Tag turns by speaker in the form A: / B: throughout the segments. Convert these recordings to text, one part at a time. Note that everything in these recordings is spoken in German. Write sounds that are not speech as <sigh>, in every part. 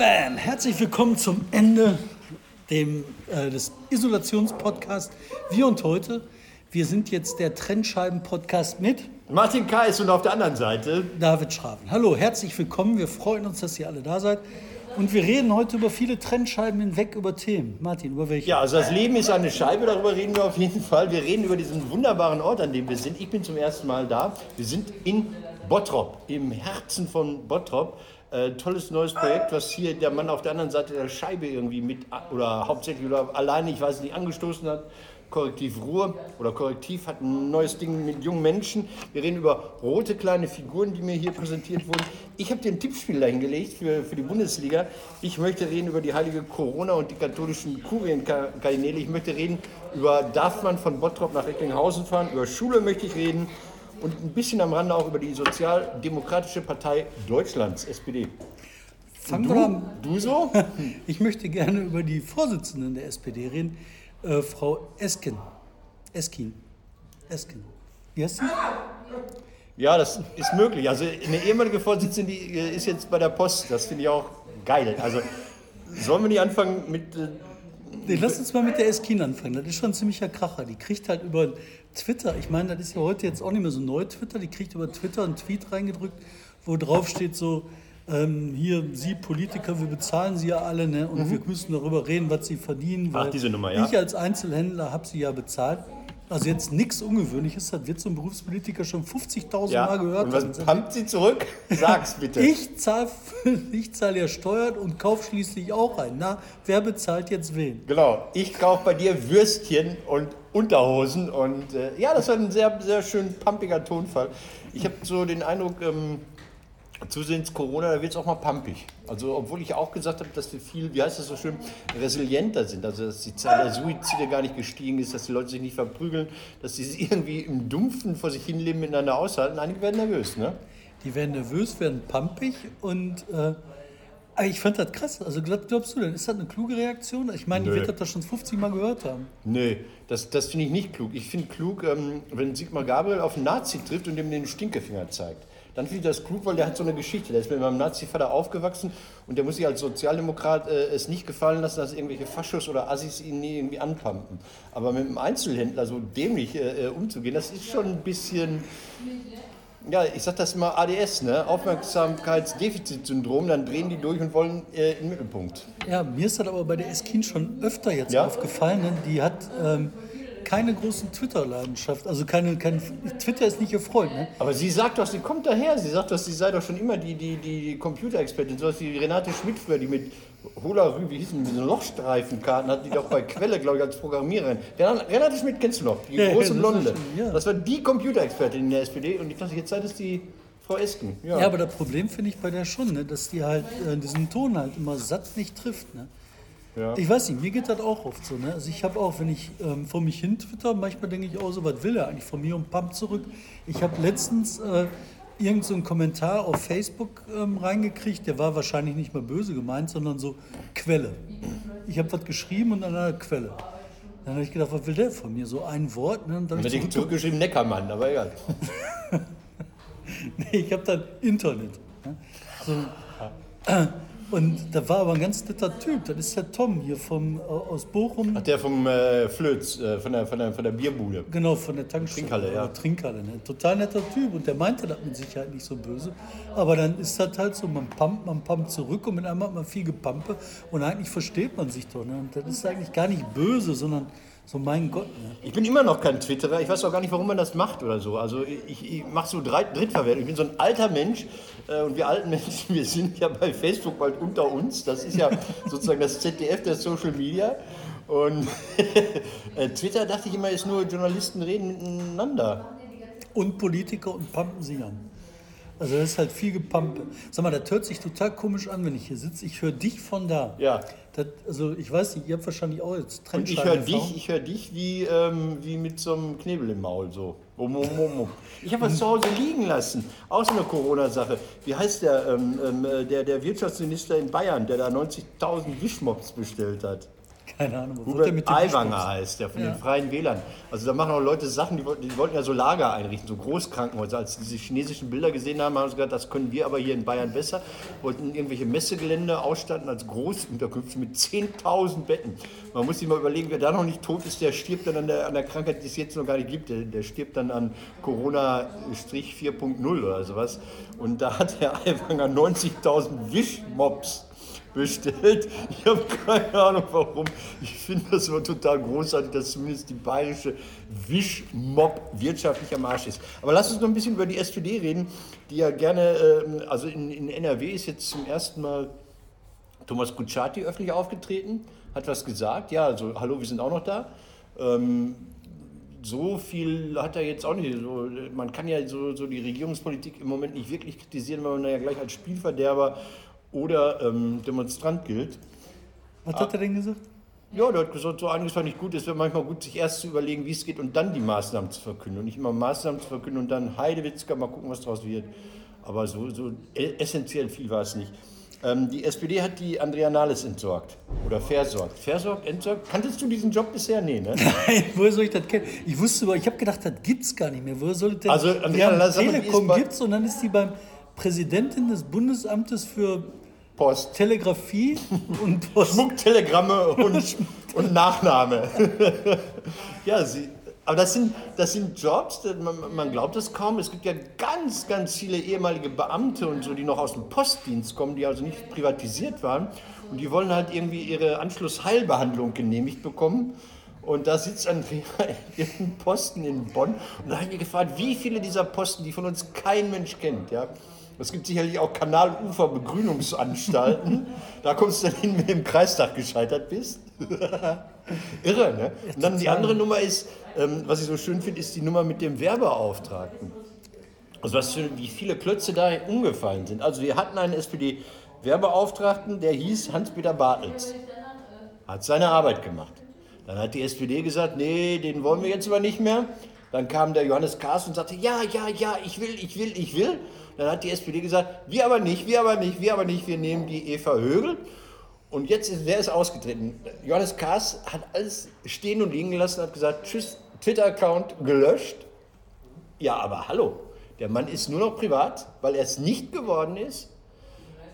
A: Bam! Herzlich willkommen zum Ende dem, äh, des Isolationspodcasts. Wir und heute, wir sind jetzt der Trennscheiben-Podcast mit
B: Martin Kais und auf der anderen Seite
A: David Schraven. Hallo, herzlich willkommen. Wir freuen uns, dass ihr alle da seid. Und wir reden heute über viele Trennscheiben hinweg über Themen. Martin, über welche?
B: Ja, also das Leben ist eine Scheibe, darüber reden wir auf jeden Fall. Wir reden über diesen wunderbaren Ort, an dem wir sind. Ich bin zum ersten Mal da. Wir sind in Bottrop, im Herzen von Bottrop. Äh, tolles neues Projekt, was hier der Mann auf der anderen Seite der Scheibe irgendwie mit oder hauptsächlich oder alleine, ich weiß nicht, angestoßen hat. Korrektiv Ruhr oder Korrektiv hat ein neues Ding mit jungen Menschen. Wir reden über rote kleine Figuren, die mir hier präsentiert wurden. Ich habe dir ein Tippspiel dahingelegt für, für die Bundesliga. Ich möchte reden über die heilige Corona und die katholischen Kurienkardinäle. Ich möchte reden über, darf man von Bottrop nach Recklinghausen fahren? Über Schule möchte ich reden und ein bisschen am Rande auch über die Sozialdemokratische Partei Deutschlands, SPD.
A: Fangen
B: du,
A: wir an.
B: du so? <laughs>
A: Ich möchte gerne über die Vorsitzenden der SPD reden, äh, Frau Esken. Eskin. Esken. Wie heißt sie?
B: Ja, das ist möglich. Also eine ehemalige Vorsitzende die äh, ist jetzt bei der Post. Das finde ich auch geil. Also sollen wir nicht anfangen mit... Äh,
A: Nee, lass uns mal mit der Eskin anfangen. Das ist schon ein ziemlicher Kracher. Die kriegt halt über Twitter, ich meine, das ist ja heute jetzt auch nicht mehr so neu Twitter, die kriegt über Twitter einen Tweet reingedrückt, wo drauf steht so, ähm, hier, Sie Politiker, wir bezahlen Sie ja alle, ne? und
B: Mhm.
A: wir müssen darüber reden, was Sie verdienen.
B: Ach, diese Nummer, ja.
A: Ich als Einzelhändler habe Sie ja bezahlt. Also jetzt nichts Ungewöhnliches, das wird so ein Berufspolitiker schon 50.000
B: ja.
A: Mal gehört
B: Und was
A: haben.
B: pumpt sie zurück? Sag's bitte. <laughs>
A: Ich zahle ich zahl ja Steuern und kaufe schließlich auch ein. Na, wer bezahlt jetzt wen?
B: Genau, ich kaufe bei dir Würstchen und Unterhosen und äh, ja, das war ein sehr, sehr schön pumpiger Tonfall. Ich habe so den Eindruck, ähm, zusehends Corona, da wird es auch mal pumpig. Also obwohl ich auch gesagt habe, dass wir viel, wie heißt das so schön, resilienter sind. Also dass die Zahl der Suizide gar nicht gestiegen ist, dass die Leute sich nicht verprügeln, dass sie irgendwie im Dumpfen vor sich hinleben, miteinander aushalten. Einige werden nervös, ne?
A: Die werden nervös, werden pampig und äh, ich fand das krass. Also glaub- glaubst du denn, ist das eine kluge Reaktion? Ich meine, die
B: Nö.
A: wird das schon 50 Mal gehört haben.
B: Nee, das, das finde ich nicht klug. Ich finde klug, ähm, wenn Sigmar Gabriel auf einen Nazi trifft und ihm den Stinkefinger zeigt. Dann finde ich das klug, weil der hat so eine Geschichte. Der ist mit meinem Nazi-Vater aufgewachsen und der muss sich als Sozialdemokrat äh, es nicht gefallen lassen, dass irgendwelche Faschos oder Assis ihn nie irgendwie anpumpen. Aber mit einem Einzelhändler so dämlich äh, äh, umzugehen, das ist schon ein bisschen. Ja, ich sag das immer ADS, ne? Aufmerksamkeitsdefizitsyndrom, dann drehen die durch und wollen äh, in den Mittelpunkt.
A: Ja, mir ist das aber bei der Eskin schon öfter jetzt
B: Ja?
A: aufgefallen. Ne? Die hat ähm, keine großen Twitter-Leidenschaft. Also keine, kein, Twitter ist nicht ihr Freund. Ne?
B: Aber sie sagt doch, sie kommt daher. Sie sagt doch, sie sei doch schon immer die, die, die Computerexpertin. So was wie Renate Schmidt früher, die mit Holarü, wie hießen diese Lochstreifenkarten, hat die doch bei Quelle, glaube ich, als Programmiererin. Ren- Renate Schmidt kennst du noch, die
A: Ja,
B: große Blonde.
A: schon, ja.
B: Das war die Computerexpertin in der SPD und ich dachte, jetzt sei das die Frau Esken.
A: Ja, aber das Problem finde ich bei der schon, ne? dass die halt äh, diesen Ton halt immer satt nicht trifft. Ne?
B: Ja.
A: Ich weiß nicht, mir geht das auch oft so. Ne? Also ich habe auch, wenn ich ähm, vor mich hin twitter, manchmal denke ich auch so, was will er eigentlich von mir und pumpt zurück. Ich habe letztens äh, irgend so einen Kommentar auf Facebook ähm, reingekriegt, der war wahrscheinlich nicht mal böse gemeint, sondern so Quelle. Ich habe was geschrieben und dann eine Quelle. Dann habe ich gedacht, was will der von mir? So ein Wort. Ne? Und dann
B: Dann
A: hab
B: hätte
A: ich
B: ich
A: zurück-
B: zurückgeschrieben Neckermann, aber egal. <laughs>
A: Nee, ich habe dann Internet. ne? So, äh, <laughs> und da war aber ein ganz netter Typ. Das ist der Tom hier vom, äh, aus Bochum.
B: Ach, der vom äh, Flöz, äh, von, der, von, der, von der Bierbude.
A: Genau, von der Tankstelle.
B: Trinkhalle, ja.
A: Oder Trinkhalle, ne? Total netter Typ und der meinte das mit Sicherheit nicht so böse. Aber dann ist das halt so, man pumpt, man pumpt zurück und mit einmal hat man viel Gepampe und eigentlich versteht man sich doch. Ne? Und das ist eigentlich gar nicht böse, sondern so, mein Gott. Ne?
B: Ich bin immer noch kein Twitterer. Ich weiß auch gar nicht, warum man das macht oder so. Also ich, ich mache so Drei- Drittverwertung. Ich bin so ein alter Mensch äh, und wir alten Menschen, <laughs> wir sind ja bei Facebook bald unter uns. Das ist ja <laughs> sozusagen das ZDF der Social Media. Und <laughs> äh, Twitter dachte ich immer, ist nur Journalisten reden miteinander.
A: Und Politiker und an. Also das ist halt viel Gepampe. Sag mal, das hört sich total komisch an, wenn ich hier sitze. Ich höre dich von da.
B: Ja.
A: Das, also ich weiß nicht, ihr habt wahrscheinlich auch jetzt
B: Und ich höre dich, ich höre dich wie, ähm, wie mit so einem Knebel im Maul so. Um, um, um, um. Ich habe was zu Hause liegen lassen. Auch so eine Corona-Sache. Wie heißt der, ähm, ähm, äh, der, der Wirtschaftsminister in Bayern, der da 90.000 Wischmops bestellt hat?
A: Keine Ahnung, wo
B: Hubert
A: mit
B: Aiwanger heißt der von
A: Ja.
B: den Freien Wählern. Also da machen auch Leute Sachen, die wollten, die wollten ja so Lager einrichten, so Großkrankenhäuser. Als diese chinesischen Bilder gesehen haben, haben sie gesagt, das können wir aber hier in Bayern besser. Wollten irgendwelche Messegelände ausstatten als Großunterkünfte mit 10.000 Betten. Man muss sich mal überlegen, wer da noch nicht tot ist, der stirbt dann an der, an der Krankheit, die es jetzt noch gar nicht gibt. Der, der stirbt dann an Corona-4.0 oder sowas. Und da hat der Aiwanger 90.000 Wischmops bestellt. Ich habe keine Ahnung warum. Ich finde das immer total großartig, dass zumindest die bayerische Wischmob wirtschaftlich am Arsch ist. Aber lass uns noch ein bisschen über die SPD reden, die ja gerne, ähm, also in, in NRW ist jetzt zum ersten Mal Thomas Kutschaty öffentlich aufgetreten, hat was gesagt. Ja, also hallo, wir sind auch noch da. Ähm, so viel hat er jetzt auch nicht. So, man kann ja so, so die Regierungspolitik im Moment nicht wirklich kritisieren, weil man ja gleich als Spielverderber oder ähm, Demonstrant gilt.
A: Was hat er denn gesagt?
B: Ja, der hat gesagt, so einiges war nicht gut. Es wäre manchmal gut, sich erst zu überlegen, wie es geht und dann die Maßnahmen zu verkünden. Und nicht immer Maßnahmen zu verkünden und dann Heidewitzka, mal gucken, was daraus wird. Aber so, so e- essentiell viel war es nicht. Ähm, die SPD hat die Andrea Nahles entsorgt. Oder versorgt. Versorgt, entsorgt. Kanntest du diesen Job bisher? Nee, ne? <laughs>
A: Woher soll ich das kennen? Ich wusste aber, ich habe gedacht, das gibt's gar nicht mehr. Woher soll das denn?
B: Also, Andrea, ist
A: Telekom gibt's und dann ist die beim Präsidenten des Bundesamtes für
B: Post.
A: Telegrafie <laughs> und Post.
B: Schmucktelegramme und, <laughs> und Nachname. <laughs> ja, sie, aber das sind, das sind Jobs, man, man glaubt es kaum. Es gibt ja ganz, ganz viele ehemalige Beamte und so, die noch aus dem Postdienst kommen, die also nicht privatisiert waren. Und die wollen halt irgendwie ihre Anschlussheilbehandlung genehmigt bekommen. Und da sitzt Andrea in ihrem Posten in Bonn. Und da habe ich mich gefragt, wie viele dieser Posten, die von uns kein Mensch kennt, ja. Es gibt sicherlich auch Kanalufer-Begrünungsanstalten. <laughs> da kommst du dann hin, wenn du im Kreistag gescheitert bist. <laughs> Irre, ne? Und dann die andere Nummer ist, ähm, was ich so schön finde, ist die Nummer mit dem Werbeauftragten. Also was für, wie viele Klötze da umgefallen sind. Also wir hatten einen SPD-Werbeauftragten, der hieß Hans-Peter Bartels. Hat seine Arbeit gemacht. Dann hat die SPD gesagt, nee, den wollen wir jetzt aber nicht mehr. Dann kam der Johannes Kahrs und sagte, ja, ja, ja, ich will, ich will, ich will. Dann hat die SPD gesagt, wir aber nicht, wir aber nicht, wir aber nicht, wir nehmen die Eva Högel. Und jetzt ist, wer ist ausgetreten? Johannes Kahrs hat alles stehen und liegen gelassen, hat gesagt, tschüss, Twitter-Account gelöscht. Ja, aber hallo, der Mann ist nur noch privat, weil er es nicht geworden ist.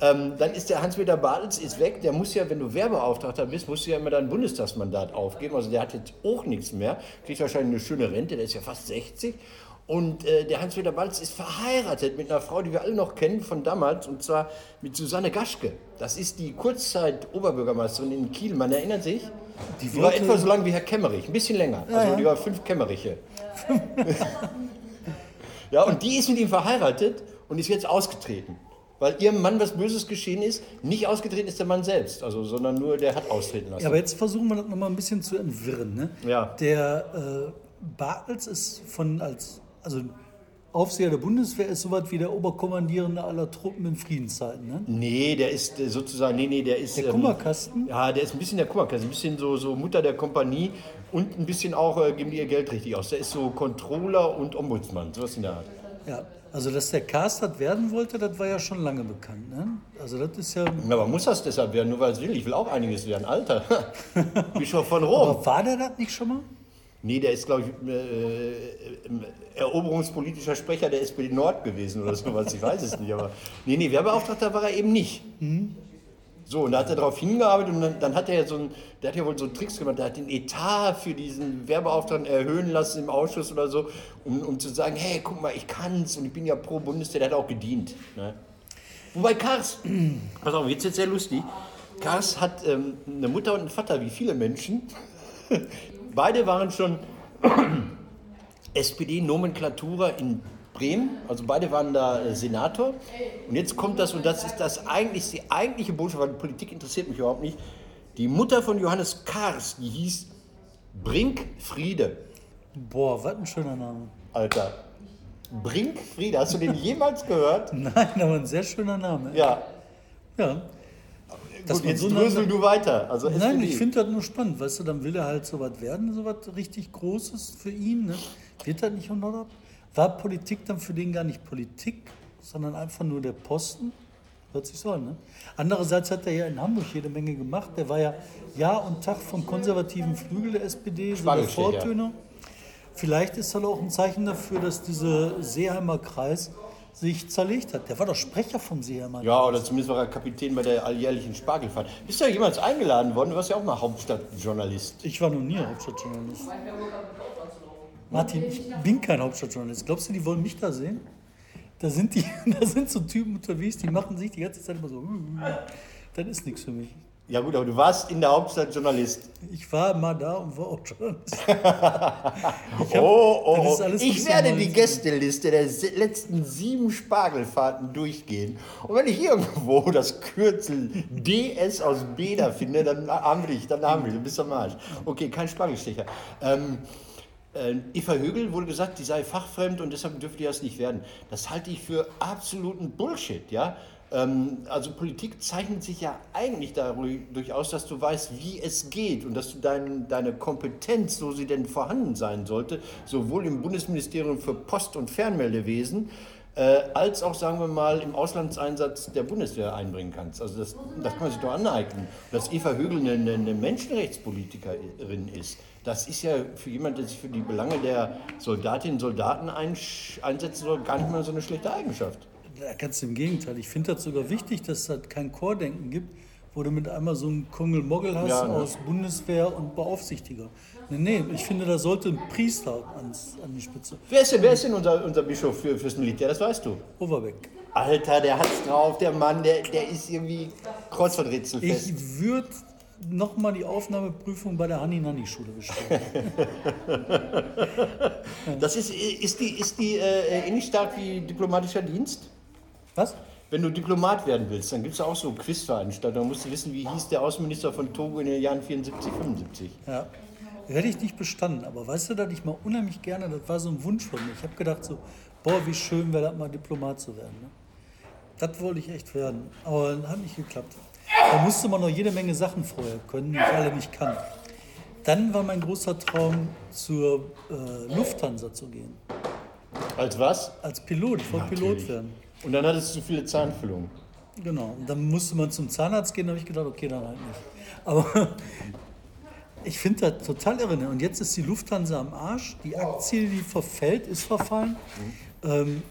B: Ähm, dann ist der Hans-Peter Bartels ist weg. Der muss ja, wenn du Werbeauftragter bist, musst du ja immer dein Bundestagsmandat aufgeben. Also der hat jetzt auch nichts mehr. Kriegt wahrscheinlich eine schöne Rente, der ist ja fast 60. Und äh, der Hans-Peter Bartels ist verheiratet mit einer Frau, die wir alle noch kennen von damals, und zwar mit Susanne Gaschke. Das ist die Kurzzeit-Oberbürgermeisterin in Kiel, man erinnert sich. Die, war
A: wollte-
B: etwa so lang wie Herr Kemmerich, ein bisschen länger. also
A: ja.
B: die war fünf Kemmeriche. <laughs> Ja, und die ist mit ihm verheiratet und ist jetzt ausgetreten. Weil ihrem Mann was Böses geschehen ist. Nicht ausgetreten ist der Mann selbst, also, sondern nur der hat austreten lassen.
A: Ja, aber jetzt versuchen wir das nochmal ein bisschen zu entwirren. Ne?
B: Ja.
A: Der äh, Bartels ist von als also Aufseher der Bundeswehr ist sowas wie der Oberkommandierende aller Truppen in Friedenszeiten. Ne?
B: nee, der ist äh, sozusagen, nee, nee, der ist...
A: Der
B: ähm,
A: Kummerkasten?
B: Ja, der ist ein bisschen der Kummerkasten, ein bisschen so, so Mutter der Kompanie und ein bisschen auch, äh, geben die ihr Geld richtig aus. Der ist so Controller und Ombudsmann, sowas in der Art.
A: Ja. Also dass der Cast das werden wollte, das war ja schon lange bekannt. Ne? Also das ist ja.
B: Ja, aber muss das deshalb werden, nur weil es will? Ich will auch einiges werden. Alter, <laughs> Bischof von Rom.
A: Aber war der das nicht schon mal?
B: Nee, der ist, glaube ich, äh, ähm, eroberungspolitischer Sprecher der SPD Nord gewesen oder sowas. Ich weiß es nicht. Aber nee, nee, Werbeauftragter war er eben nicht. So, und da hat er darauf hingearbeitet und dann, dann hat er ja so ein, der hat ja wohl so Tricks gemacht, der hat den Etat für diesen Werbeauftragten erhöhen lassen im Ausschuss oder so, um, um zu sagen, hey, guck mal, ich kann's und ich bin ja pro Bundeswehr, der hat auch gedient. Ne? Wobei Kars, <clears throat> pass auf, jetzt jetzt sehr lustig, Kars hat ähm, eine Mutter und einen Vater, wie viele Menschen. Beide waren schon <clears throat> SPD-Nomenklatura in Bremen, also beide waren da äh, Senator. Und jetzt kommt das, und das ist das eigentlich, die eigentliche Botschaft, weil die Politik interessiert mich überhaupt nicht. Die Mutter von Johannes Kars, die hieß Brinkfriede.
A: Boah, was ein schöner Name.
B: Alter. Brinkfriede, hast du den jemals gehört? <laughs>
A: Nein, aber ein sehr schöner Name.
B: Ja.
A: ja. Dass
B: Gut,
A: man
B: jetzt
A: so
B: drösel du weiter. Also
A: Nein, ich finde das nur spannend, weißt du, dann will er halt so was werden, so was richtig Großes für ihn. Ne? Wird das nicht unterhalb? War Politik dann für den gar nicht Politik, sondern einfach nur der Posten? Hört sich so an, ne? Andererseits hat er ja in Hamburg jede Menge gemacht. Der war ja Jahr und Tag vom konservativen Flügel der SPD, so der. Vortöner. Vielleicht ist das auch ein Zeichen dafür, dass dieser Seeheimer Kreis sich zerlegt hat. Der war doch Sprecher vom Seeheimer
B: Ja, oder zumindest war er Kapitän bei der alljährlichen Spargelfahrt. Bist du ja jemals eingeladen worden? Du warst ja auch mal Hauptstadtjournalist.
A: Ich war noch nie Hauptstadtjournalist. Martin, ich bin kein Hauptstadtjournalist. Glaubst du, die wollen mich da sehen? Da sind, die, <laughs> da sind so Typen unterwegs, die machen sich die ganze Zeit immer so. <laughs> Das ist nichts für mich.
B: Ja gut, aber du warst in der Hauptstadt Journalist.
A: Ich war mal da und war auch Journalist. <laughs> Ich hab-
B: Oh, oh, oh. ich werde die Gästeliste der letzten sieben Spargelfahrten durchgehen. Und wenn ich irgendwo <laughs> das Kürzel DS aus Beda finde, dann haben wir dich, dann haben wir dich, du bist am Arsch. Okay, kein Spargelstecher. Ähm, äh, Eva Högel wurde gesagt, die sei fachfremd und deshalb dürfte die das nicht werden. Das halte ich für absoluten Bullshit, ja. Ähm, also Politik zeichnet sich ja eigentlich dadurch aus, dass du weißt, wie es geht und dass du dein, deine Kompetenz, so sie denn vorhanden sein sollte, sowohl im Bundesministerium für Post- und Fernmeldewesen äh, als auch, sagen wir mal, im Auslandseinsatz der Bundeswehr einbringen kannst. Also das, das kann man sich doch aneignen. Dass Eva Högel eine, eine, Menschenrechtspolitikerin ist, das ist ja für jemanden, der sich für die Belange der Soldatinnen und Soldaten einsetzen soll, gar nicht mal so eine schlechte Eigenschaft.
A: Ganz im Gegenteil. Ich finde das sogar wichtig, dass es halt kein Chordenken gibt, wo du mit einmal so einen Kungelmoggel hast
B: Ja, ne?
A: aus Bundeswehr und Beaufsichtiger. Nee, nee, ich finde, da sollte ein Priester ans, an die Spitze.
B: Wer ist denn, wer ist denn unser, unser Bischof für, fürs Militär? Das weißt du.
A: Overbeck.
B: Alter, der hat's drauf, der Mann, der, der ist irgendwie kreuzverrätselfest.
A: Ich würde nochmal die Aufnahmeprüfung bei der Hanni-Nanni-Schule bestellen. <laughs>
B: Das ist, ist die, ist die äh, ähnlich stark wie diplomatischer Dienst?
A: Was?
B: Wenn du Diplomat werden willst, dann gibt es auch so Quizveranstaltungen. Da musst du wissen, wie hieß der Außenminister von Togo in den Jahren 74, 75.
A: Ja. Hätte ich nicht bestanden, aber weißt du, dass ich mal unheimlich gerne, das war so ein Wunsch von mir. Ich habe gedacht so, boah, wie schön wäre das mal Diplomat zu werden. Ne? Das wollte ich echt werden, aber hat nicht geklappt. Da musste man noch jede Menge Sachen vorher können, die ich alle nicht kann. Dann war mein großer Traum, zur äh, Lufthansa zu gehen.
B: Als was?
A: Als Pilot, ich wollte Pilot werden.
B: Und dann hattest du zu viele Zahnfüllungen.
A: Genau. Und dann musste man zum Zahnarzt gehen, da habe ich gedacht, okay, dann halt nicht. Aber <laughs> ich finde das total irre. ne? Und jetzt ist die Lufthansa am Arsch. Die Aktie, die verfällt, ist verfallen. Ähm,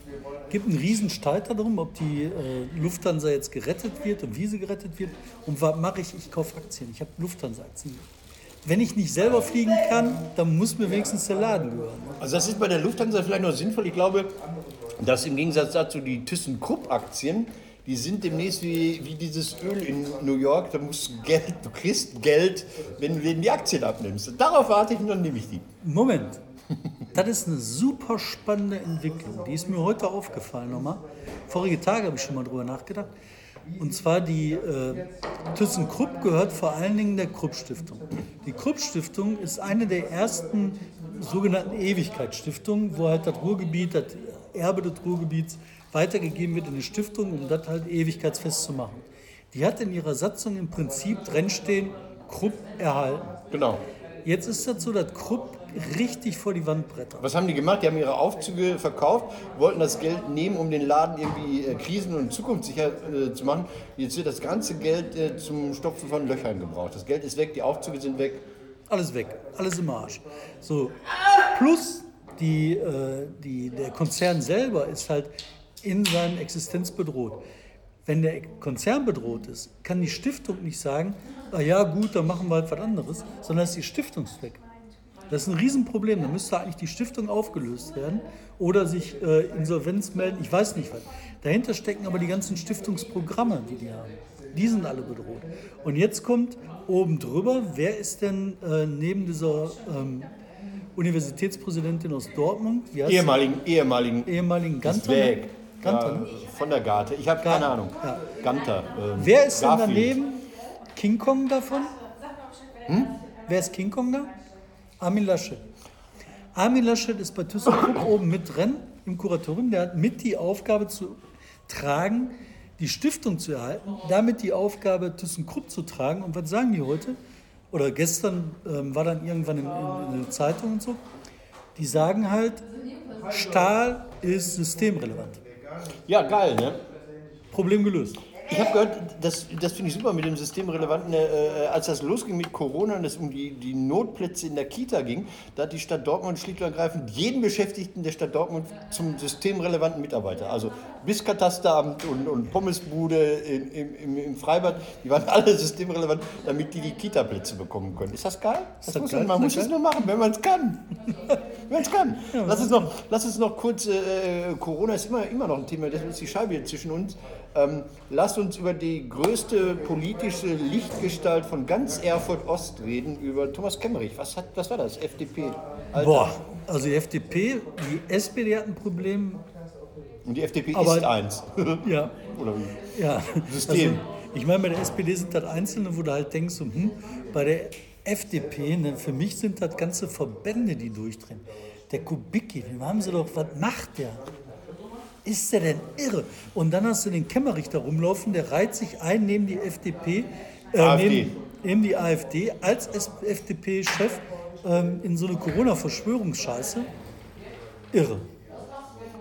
A: gibt einen riesen Streit darum, ob die äh, Lufthansa jetzt gerettet wird und wie sie gerettet wird. Und was mache ich? Ich kaufe Aktien. Ich habe Lufthansa-Aktien. Wenn ich nicht selber fliegen kann, dann muss mir wenigstens der Laden gehören.
B: Also das ist bei der Lufthansa vielleicht noch sinnvoll. Ich glaube, dass im Gegensatz dazu die ThyssenKrupp-Aktien, die sind demnächst wie, wie dieses Öl in New York. Da musst du Geld, du kriegst Geld, wenn du denen die Aktien abnimmst. Darauf warte ich und dann nehme ich die.
A: Moment. Das ist eine super spannende Entwicklung. Die ist mir heute aufgefallen nochmal. Vorige Tage habe ich schon mal drüber nachgedacht. Und zwar die äh, ThyssenKrupp gehört vor allen Dingen der Krupp-Stiftung. Die Krupp-Stiftung ist eine der ersten sogenannten Ewigkeitsstiftungen, wo halt das Ruhrgebiet, das Erbe des Ruhrgebiets weitergegeben wird in eine Stiftung, um das halt ewigkeitsfest zu machen. Die hat in ihrer Satzung im Prinzip drinstehen, Krupp erhalten.
B: Genau.
A: Jetzt ist das so, dass Krupp richtig vor die Wand brettert.
B: Was haben die gemacht? Die haben ihre Aufzüge verkauft, wollten das Geld nehmen, um den Laden irgendwie äh, krisen- und zukunftssicher äh, zu machen. Jetzt wird das ganze Geld äh, zum Stopfen von Löchern gebraucht. Das Geld ist weg, die Aufzüge sind weg.
A: Alles weg, alles im Arsch. So, plus die, äh, die, der Konzern selber ist halt in seiner Existenz bedroht. Wenn der Konzern bedroht ist, kann die Stiftung nicht sagen, ah ja gut, dann machen wir halt was anderes, sondern es ist die Stiftungszweck. Das ist ein Riesenproblem. Da müsste eigentlich die Stiftung aufgelöst werden oder sich äh, Insolvenz melden. Ich weiß nicht was. Dahinter stecken aber die ganzen Stiftungsprogramme, die die haben. Die sind alle bedroht. Und jetzt kommt oben drüber, wer ist denn äh, neben dieser ähm, Universitätspräsidentin aus Dortmund, wie heißt sie?
B: Ehemaligen, ehemaligen
A: ehemaligen Ganter? ne?
B: weg.
A: Ganter,
B: ja,
A: ne?
B: Von der Garte. Ich habe keine Ahnung.
A: ja.
B: Ganter. ähm,
A: Wer ist denn daneben? King Kong davon?
B: Hm?
A: Wer ist King Kong da? Armin Laschet. Armin Laschet ist bei ThyssenKrupp <coughs> oben mit drin im Kuratorium. Der hat mit die Aufgabe zu tragen, die Stiftung zu erhalten, damit die Aufgabe ThyssenKrupp zu tragen. Und was sagen die heute? Oder gestern ähm, war dann irgendwann in, in, in der Zeitung und so. Die sagen halt, Stahl ist systemrelevant.
B: Ja, geil, ne?
A: Problem gelöst.
B: Ich habe gehört, das, das finde ich super mit dem systemrelevanten, äh, als das losging mit Corona und es um die, die Notplätze in der Kita ging, da hat die Stadt Dortmund schlicht und ergreifend jeden Beschäftigten der Stadt Dortmund zum systemrelevanten Mitarbeiter, also bis Katasteramt und, und Pommesbude in, im, im, im Freibad, die waren alle systemrelevant, damit die die Kita-Plätze bekommen können. Ist das geil? Das
A: das
B: muss
A: geil?
B: man man muss es nur machen, wenn man es kann. <laughs> wenn es kann. lass, uns noch, lass uns noch kurz, äh, Corona ist immer, immer noch ein Thema, deswegen ist die Scheibe hier zwischen uns. Ähm, lasst uns über die größte politische Lichtgestalt von ganz Erfurt Ost reden, über Thomas Kemmerich. Was, hat, was war das? FDP? Alter.
A: Boah, also die FDP, die SPD hat ein Problem.
B: Und die FDP
A: Aber-
B: ist eins. <laughs>
A: Ja, <laughs>
B: Oder wie?
A: ja.
B: System.
A: Also, ich meine, bei der SPD sind das Einzelne, wo du halt denkst, so, hm, bei der FDP, ne, für mich sind das ganze Verbände, die durchdrehen. Der Kubicki, den haben sie doch, was macht der? Ist der denn irre? Und dann hast du den Kemmerich da rumlaufen, der reiht sich ein neben die FDP, äh,
B: AfD.
A: neben, neben die AfD als FDP-Chef ähm, in so eine Corona-Verschwörungsscheiße. Irre.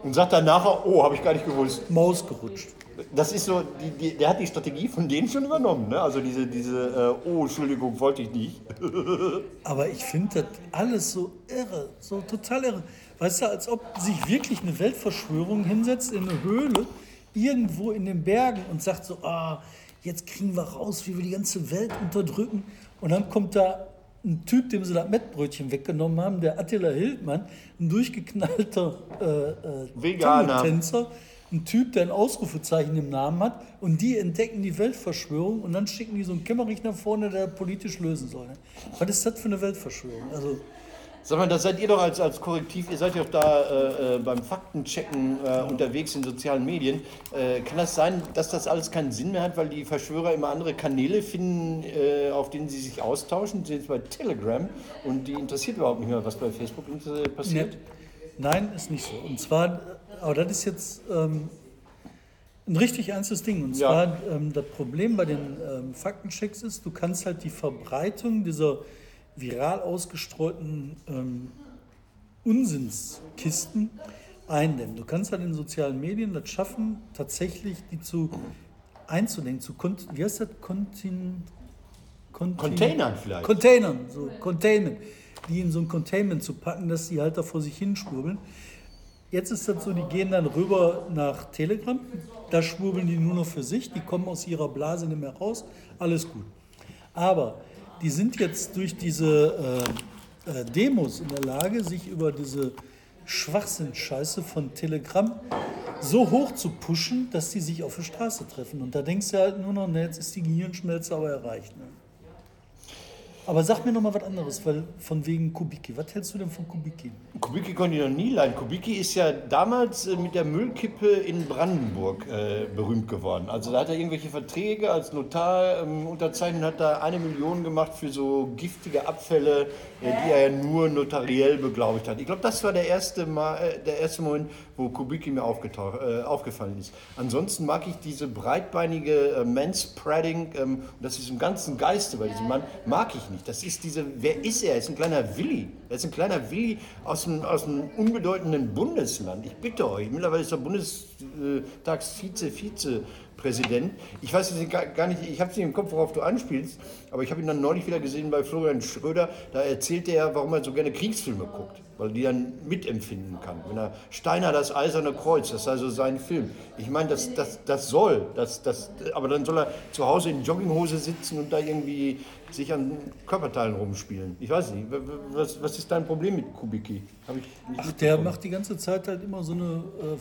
B: Und sagt dann nachher, oh, habe ich gar nicht gewusst.
A: Maus gerutscht.
B: Das ist so, die, die, der hat die Strategie von denen schon übernommen. Ne? Also diese, diese äh, oh, Entschuldigung, wollte ich nicht. <laughs>
A: Aber ich finde das alles so irre, so total irre. Weißt du, als ob sich wirklich eine Weltverschwörung hinsetzt in eine Höhle, irgendwo in den Bergen und sagt so, ah, jetzt kriegen wir raus, wie wir die ganze Welt unterdrücken. Und dann kommt da ein Typ, dem sie das Mettbrötchen weggenommen haben, der Attila Hildmann, ein durchgeknallter äh, äh,
B: Veganer.
A: Ein Typ, der ein Ausrufezeichen im Namen hat und die entdecken die Weltverschwörung und dann schicken die so einen Kämmerich nach vorne, der politisch lösen soll. Ne? Was ist das für eine Weltverschwörung? Also,
B: Sag mal, das seid ihr doch als, als Korrektiv, ihr seid ja auch da äh, äh, beim Faktenchecken äh, unterwegs in sozialen Medien. Äh, kann das sein, dass das alles keinen Sinn mehr hat, weil die Verschwörer immer andere Kanäle finden, äh, auf denen sie sich austauschen? Sie sind jetzt bei Telegram und die interessiert überhaupt nicht mehr, was bei Facebook passiert?
A: ne, nein, ist nicht so. Und zwar, aber das ist jetzt ähm, ein richtig ernstes Ding. Und
B: Ja.
A: zwar, ähm, das Problem bei den ähm, Faktenchecks ist, du kannst halt die Verbreitung dieser viral ausgestreuten ähm, Unsinnskisten eindämmen. Du kannst halt in sozialen Medien das schaffen, tatsächlich die zu einzudenken, zu wie heißt das? Kontin, Kontin,
B: Containern vielleicht.
A: Containern, so Containment, die in so ein Containment zu packen, dass die halt da vor sich hin schwurbeln. Jetzt ist das so, die gehen dann rüber nach Telegram, da schwurbeln die nur noch für sich, die kommen aus ihrer Blase nicht mehr raus, alles gut. Aber die sind jetzt durch diese äh, äh, Demos in der Lage, sich über diese Schwachsinnscheiße von Telegram so hoch zu pushen, dass die sich auf der Straße treffen. Und da denkst du halt nur noch, ne, jetzt ist die Gehirnschmelze aber erreicht. Ne? Aber sag mir noch mal was anderes, weil von wegen Kubicki. Was hältst du denn von Kubicki?
B: Kubicki konnte ich noch nie leiden. Kubicki ist ja damals äh, mit der Müllkippe in Brandenburg äh, berühmt geworden. Also da hat er irgendwelche Verträge als Notar ähm, unterzeichnet hat da eine Million gemacht für so giftige Abfälle, äh, die er ja nur notariell beglaubigt hat. Ich glaube, das war der erste, Mal, äh, der erste Moment, wo Kubicki mir äh, aufgefallen ist. Ansonsten mag ich diese breitbeinige äh, Manspreading ähm, das ist im ganzen Geiste bei diesem Mann, mag ich nicht. Das ist diese, wer ist er? Er ist ein kleiner Willi. Er ist ein kleiner Willi aus einem, aus einem unbedeutenden Bundesland. Ich bitte euch, mittlerweile ist er Bundestags-Vize-Vize-Präsident. Ich weiß jetzt gar, nicht, ich habe es nicht im Kopf, worauf du anspielst, aber ich habe ihn dann neulich wieder gesehen bei Florian Schröder. Da erzählte er, warum er so gerne Kriegsfilme guckt, weil die dann mitempfinden kann. Wenn er Steiner das Eiserne Kreuz, das sei so sein Film. Ich meine, das, das, das soll, das, das, aber dann soll er zu Hause in Jogginghose sitzen und da irgendwie sich an Körperteilen rumspielen. Ich weiß nicht, was, was ist dein Problem mit Kubicki?
A: Ach, der macht die ganze Zeit halt immer so eine äh,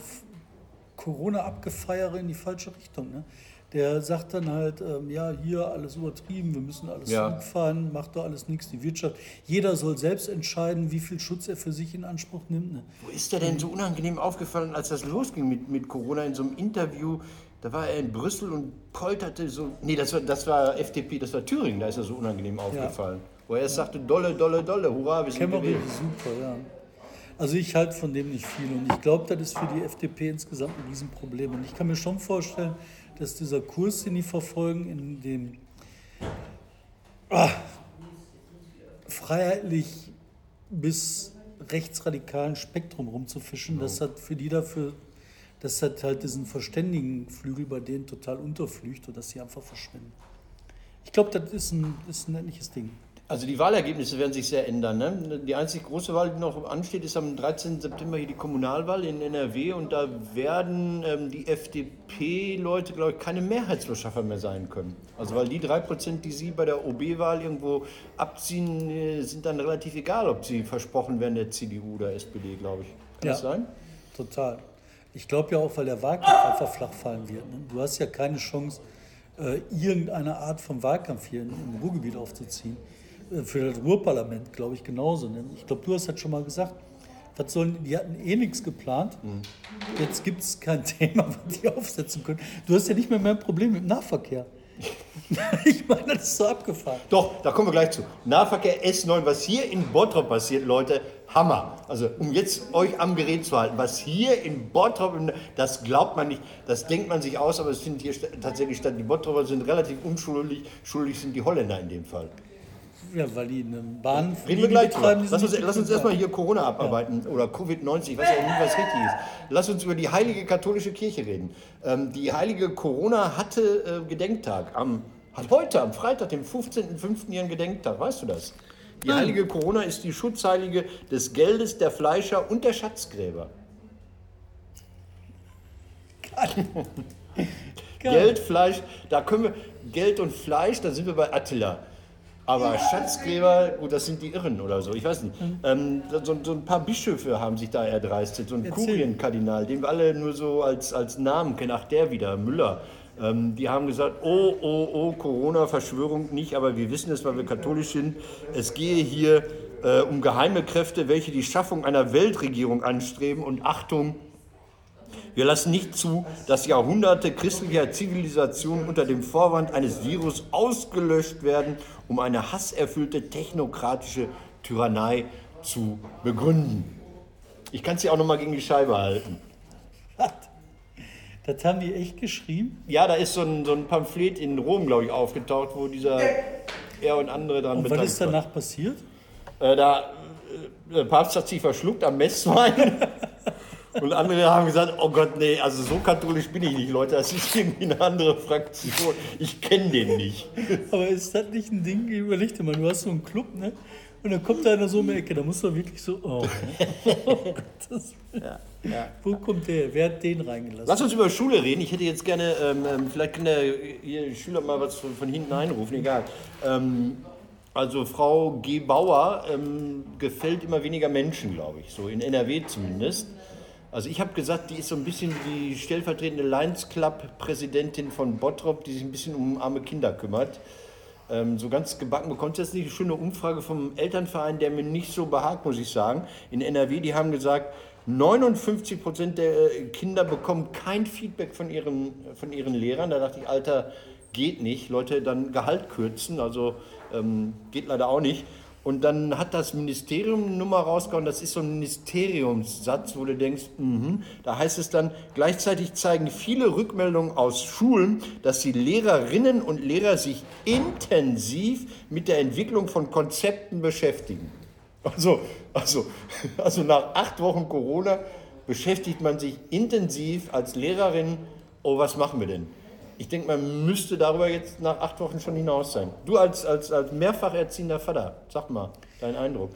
A: Corona-Abgefeiere in die falsche Richtung. Ne? Der sagt dann halt, ähm, ja, hier alles übertrieben, wir müssen alles
B: Ja.
A: zurückfahren, macht doch alles nichts, die Wirtschaft. Jeder soll selbst entscheiden, wie viel Schutz er für sich in Anspruch nimmt. Ne?
B: Wo ist der denn so unangenehm aufgefallen, als das losging mit, mit Corona in so einem Interview? Da war er in Brüssel und polterte so. Nee, das war, das war FDP, das war Thüringen, da ist er so unangenehm aufgefallen. Wo er erst sagte, dolle, dolle, dolle, hurra, wir sind
A: Kämmerer
B: gewählt.
A: super, ja. Also ich halte von dem nicht viel und ich glaube, das ist für die FDP insgesamt ein Riesenproblem. Und ich kann mir schon vorstellen, dass dieser Kurs, den die verfolgen, in dem ah, freiheitlich bis rechtsradikalen Spektrum rumzufischen, dass das für die dafür dass das halt diesen Verständigenflügel bei denen total unterflücht und dass sie einfach verschwinden. Ich glaube, das ist ein, ist ein ähnliches Ding.
B: Also die Wahlergebnisse werden sich sehr ändern. Ne? Die einzig große Wahl, die noch ansteht, ist am 13. September hier die Kommunalwahl in NRW und da werden ähm, die FDP-Leute, glaube ich, keine Mehrheitsverschaffer mehr sein können. Also weil die drei Prozent, die sie bei der OB-Wahl irgendwo abziehen, äh, sind dann relativ egal, ob sie versprochen werden der CDU oder SPD, glaube ich. Kann
A: Ja.
B: das sein?
A: Total. Ich glaube ja auch, weil der Wahlkampf einfach flach fallen wird. Ne? Du hast ja keine Chance, äh, irgendeine Art von Wahlkampf hier im Ruhrgebiet aufzuziehen. Für das Ruhrparlament, glaube ich, genauso. Ne? Ich glaube, du hast das schon mal gesagt. Was sollen, die hatten eh nichts geplant. Jetzt gibt es kein <laughs> Thema, was die aufsetzen können. Du hast ja nicht mehr mehr ein Problem mit dem Nahverkehr. <laughs> ich meine, das ist so abgefahren.
B: Doch, da kommen wir gleich zu. Nahverkehr S9, was hier in Bottrop passiert, Leute, Hammer. Also um jetzt euch am Gerät zu halten, was hier in Bottrop, das glaubt man nicht, das denkt man sich aus, aber es findet hier tatsächlich statt. Die Bottroper sind relativ unschuldig, schuldig sind die Holländer in dem Fall.
A: Ja, eine Bahn
B: Reden wir gleich drüber. Lass uns, lass uns erstmal hier Corona abarbeiten oder Covid-19, ich weiß ja nie, was richtig ist. Lass uns über die heilige katholische Kirche reden. Ähm, die heilige Corona hatte äh, Gedenktag. Am, hat heute, am Freitag, dem 15.05. ihren Gedenktag. Weißt du das? Die heilige Corona ist die Schutzheilige des Geldes, der Fleischer und der Schatzgräber. <laughs> Geld, Fleisch, da können wir, Geld und Fleisch, da sind wir bei Attila. Aber Schatzgräber, gut, das sind die Irren oder so, ich weiß nicht. Ähm, so, so ein paar Bischöfe haben sich da erdreistet, so ein
A: Erzähl.
B: Kurienkardinal, den wir alle nur so als, als Namen kennen, ach der wieder, Müller. Ähm, die haben gesagt, oh, oh, oh, Corona-Verschwörung nicht, aber wir wissen es, weil wir katholisch sind. Es gehe hier äh, um geheime Kräfte, welche die Schaffung einer Weltregierung anstreben und Achtung, wir lassen nicht zu, dass Jahrhunderte christlicher Zivilisation unter dem Vorwand eines Virus ausgelöscht werden, um eine hasserfüllte technokratische Tyrannei zu begründen. Ich kann es ja auch nochmal gegen die Scheibe halten.
A: Das haben die echt geschrieben.
B: Ja, da ist so ein, so ein Pamphlet in Rom, glaube ich, aufgetaucht, wo dieser er und andere dran
A: Und was ist danach passiert?
B: Äh, da, äh, der Papst hat sich verschluckt am Messwein. <laughs> Und andere haben gesagt, oh Gott, nee, also so katholisch bin ich nicht, Leute. Das ist irgendwie eine andere Fraktion. Ich kenne den nicht.
A: Aber ist das nicht ein Ding, überleg dir mal, du hast so einen Club, ne? Und dann kommt da einer so um die Ecke, da muss man wirklich so, oh, <laughs> oh Gottes Willen. Wo kommt der? Wer hat den reingelassen?
B: Lass uns über Schule reden. Ich hätte jetzt gerne, ähm, ähm, vielleicht können der hier die Schüler mal was von, von hinten einrufen, egal. Ähm, also Frau G. Bauer ähm, gefällt immer weniger Menschen, glaube ich, so in NRW zumindest. Also ich habe gesagt, die ist so ein bisschen die stellvertretende Lions Club-Präsidentin von Bottrop, die sich ein bisschen um arme Kinder kümmert. Ähm, so ganz gebacken bekommt jetzt nicht. Eine schöne Umfrage vom Elternverein, der mir nicht so behagt, muss ich sagen. In NRW, die haben gesagt, 59 Prozent der äh, Kinder bekommen kein Feedback von ihren, von ihren Lehrern. Da dachte ich, Alter, geht nicht. Leute, dann Gehalt kürzen, also ähm, geht leider auch nicht. Und dann hat das Ministerium eine Nummer rausgehauen, das ist so ein Ministeriumssatz, wo du denkst, mhm. da heißt es dann, gleichzeitig zeigen viele Rückmeldungen aus Schulen, dass die Lehrerinnen und Lehrer sich intensiv mit der Entwicklung von Konzepten beschäftigen. Also, also, <laughs> also nach acht Wochen Corona beschäftigt man sich intensiv als Lehrerin, oh, was machen wir denn? Ich denke, man müsste darüber jetzt nach acht Wochen schon hinaus sein. Du als, als, als mehrfach erziehender Vater, sag mal, dein Eindruck.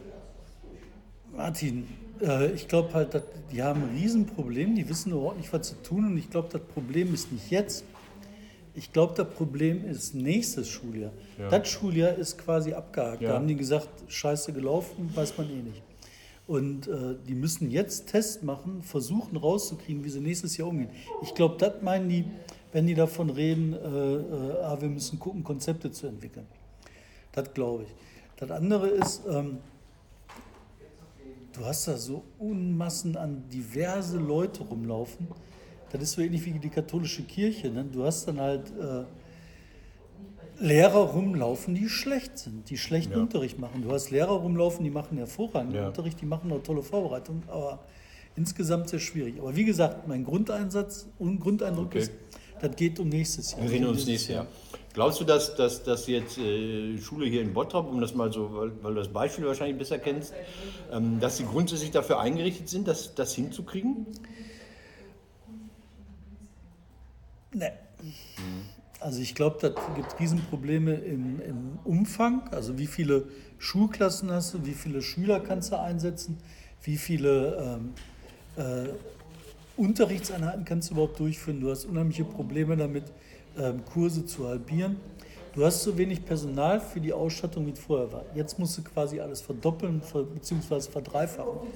A: Martin, äh, ich glaube halt, die haben ein Riesenproblem, die wissen überhaupt nicht, was zu tun und ich glaube, das Problem ist nicht jetzt. Ich glaube, das Problem ist nächstes Schuljahr. Das Schuljahr ist quasi abgehakt.
B: Ja.
A: Da haben die gesagt, scheiße gelaufen, weiß man eh nicht. Und äh, die müssen jetzt Tests machen, versuchen rauszukriegen, wie sie nächstes Jahr umgehen. Ich glaube, das meinen die, wenn die davon reden, äh, äh, ah, wir müssen gucken, Konzepte zu entwickeln. Das glaube ich. Das andere ist, ähm, du hast da so Unmassen an diverse Leute rumlaufen. Das ist so ähnlich wie die katholische Kirche. Ne? Du hast dann halt äh, Lehrer rumlaufen, die schlecht sind, die schlechten
B: Ja.
A: Unterricht machen. Du hast Lehrer rumlaufen, die machen hervorragenden
B: Ja.
A: Unterricht, die machen auch tolle Vorbereitung, aber insgesamt sehr schwierig. Aber wie gesagt, mein Grundeinsatz und Grundeindruck
B: Okay.
A: ist, das geht um nächstes Jahr.
B: Wir reden uns nächstes Jahr. Glaubst du, dass, dass, dass jetzt äh, Schule hier in Bottrop, um das mal so, weil, weil du das Beispiel wahrscheinlich besser kennst, ähm, dass sie grundsätzlich dafür eingerichtet sind, das, das hinzukriegen?
A: Nee. Also ich glaube, da gibt es Riesenprobleme im, im Umfang. Also wie viele Schulklassen hast du, wie viele Schüler kannst du einsetzen, wie viele ähm, äh, Unterrichtseinheiten kannst du überhaupt durchführen. Du hast unheimliche Probleme damit, ähm, Kurse zu halbieren. Du hast so wenig Personal für die Ausstattung, wie es vorher war. Jetzt musst du quasi alles verdoppeln ver bzw. verdreifachen.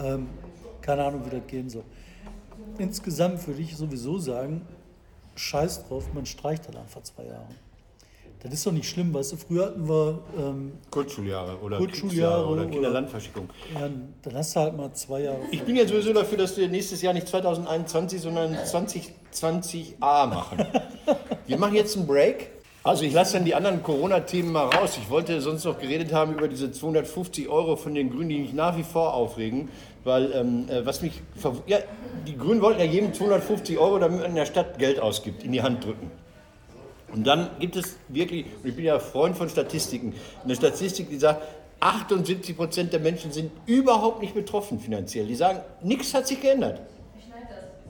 A: Ähm, keine Ahnung, wie das gehen soll. Insgesamt würde ich sowieso sagen, scheiß drauf, man streicht dann einfach zwei Jahre. Das ist doch nicht schlimm, weißt du, früher hatten wir ähm,
B: Kurzschuljahre oder
A: Kurzschuljahre
B: oder Kinderlandverschickung.
A: ja, dann hast du halt mal zwei Jahre.
B: Ich bin ja sowieso dafür, dass wir nächstes Jahr nicht 2021, sondern 2020a machen. <laughs> Wir machen jetzt einen Break. Also ich lasse dann die anderen Corona-Themen mal raus. Ich wollte sonst noch geredet haben über diese 250 Euro von den Grünen, die mich nach wie vor aufregen. Weil ähm, äh, was mich... Ja, die Grünen wollten ja jedem 250 Euro, damit man in der Stadt Geld ausgibt, in die Hand drücken. Und dann gibt es wirklich, ich bin ja Freund von Statistiken, eine Statistik, die sagt, 78 Prozent der Menschen sind überhaupt nicht betroffen finanziell. Die sagen, nichts hat sich geändert.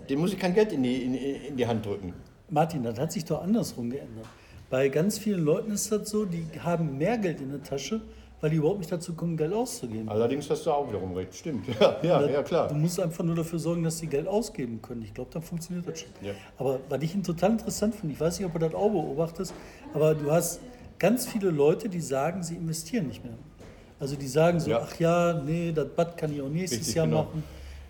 B: Dem muss ich kein Geld in die, in, in die Hand drücken.
A: Martin, das hat sich doch andersrum geändert. Bei ganz vielen Leuten ist das so, die haben mehr Geld in der Tasche, weil die überhaupt nicht dazu kommen, Geld auszugeben.
B: Allerdings hast du auch wiederum recht, stimmt. <laughs> Ja, ja, ja
A: Du
B: klar.
A: musst einfach nur dafür sorgen, dass sie Geld ausgeben können. Ich glaube, dann funktioniert das schon.
B: Ja.
A: Aber was ich total interessant finde, ich weiß nicht, ob du das auch beobachtest, aber du hast ganz viele Leute, die sagen, sie investieren nicht mehr. Also die sagen so,
B: Ja.
A: ach ja, nee, das Bad kann ich auch nächstes
B: Richtig,
A: Jahr
B: genau.
A: machen.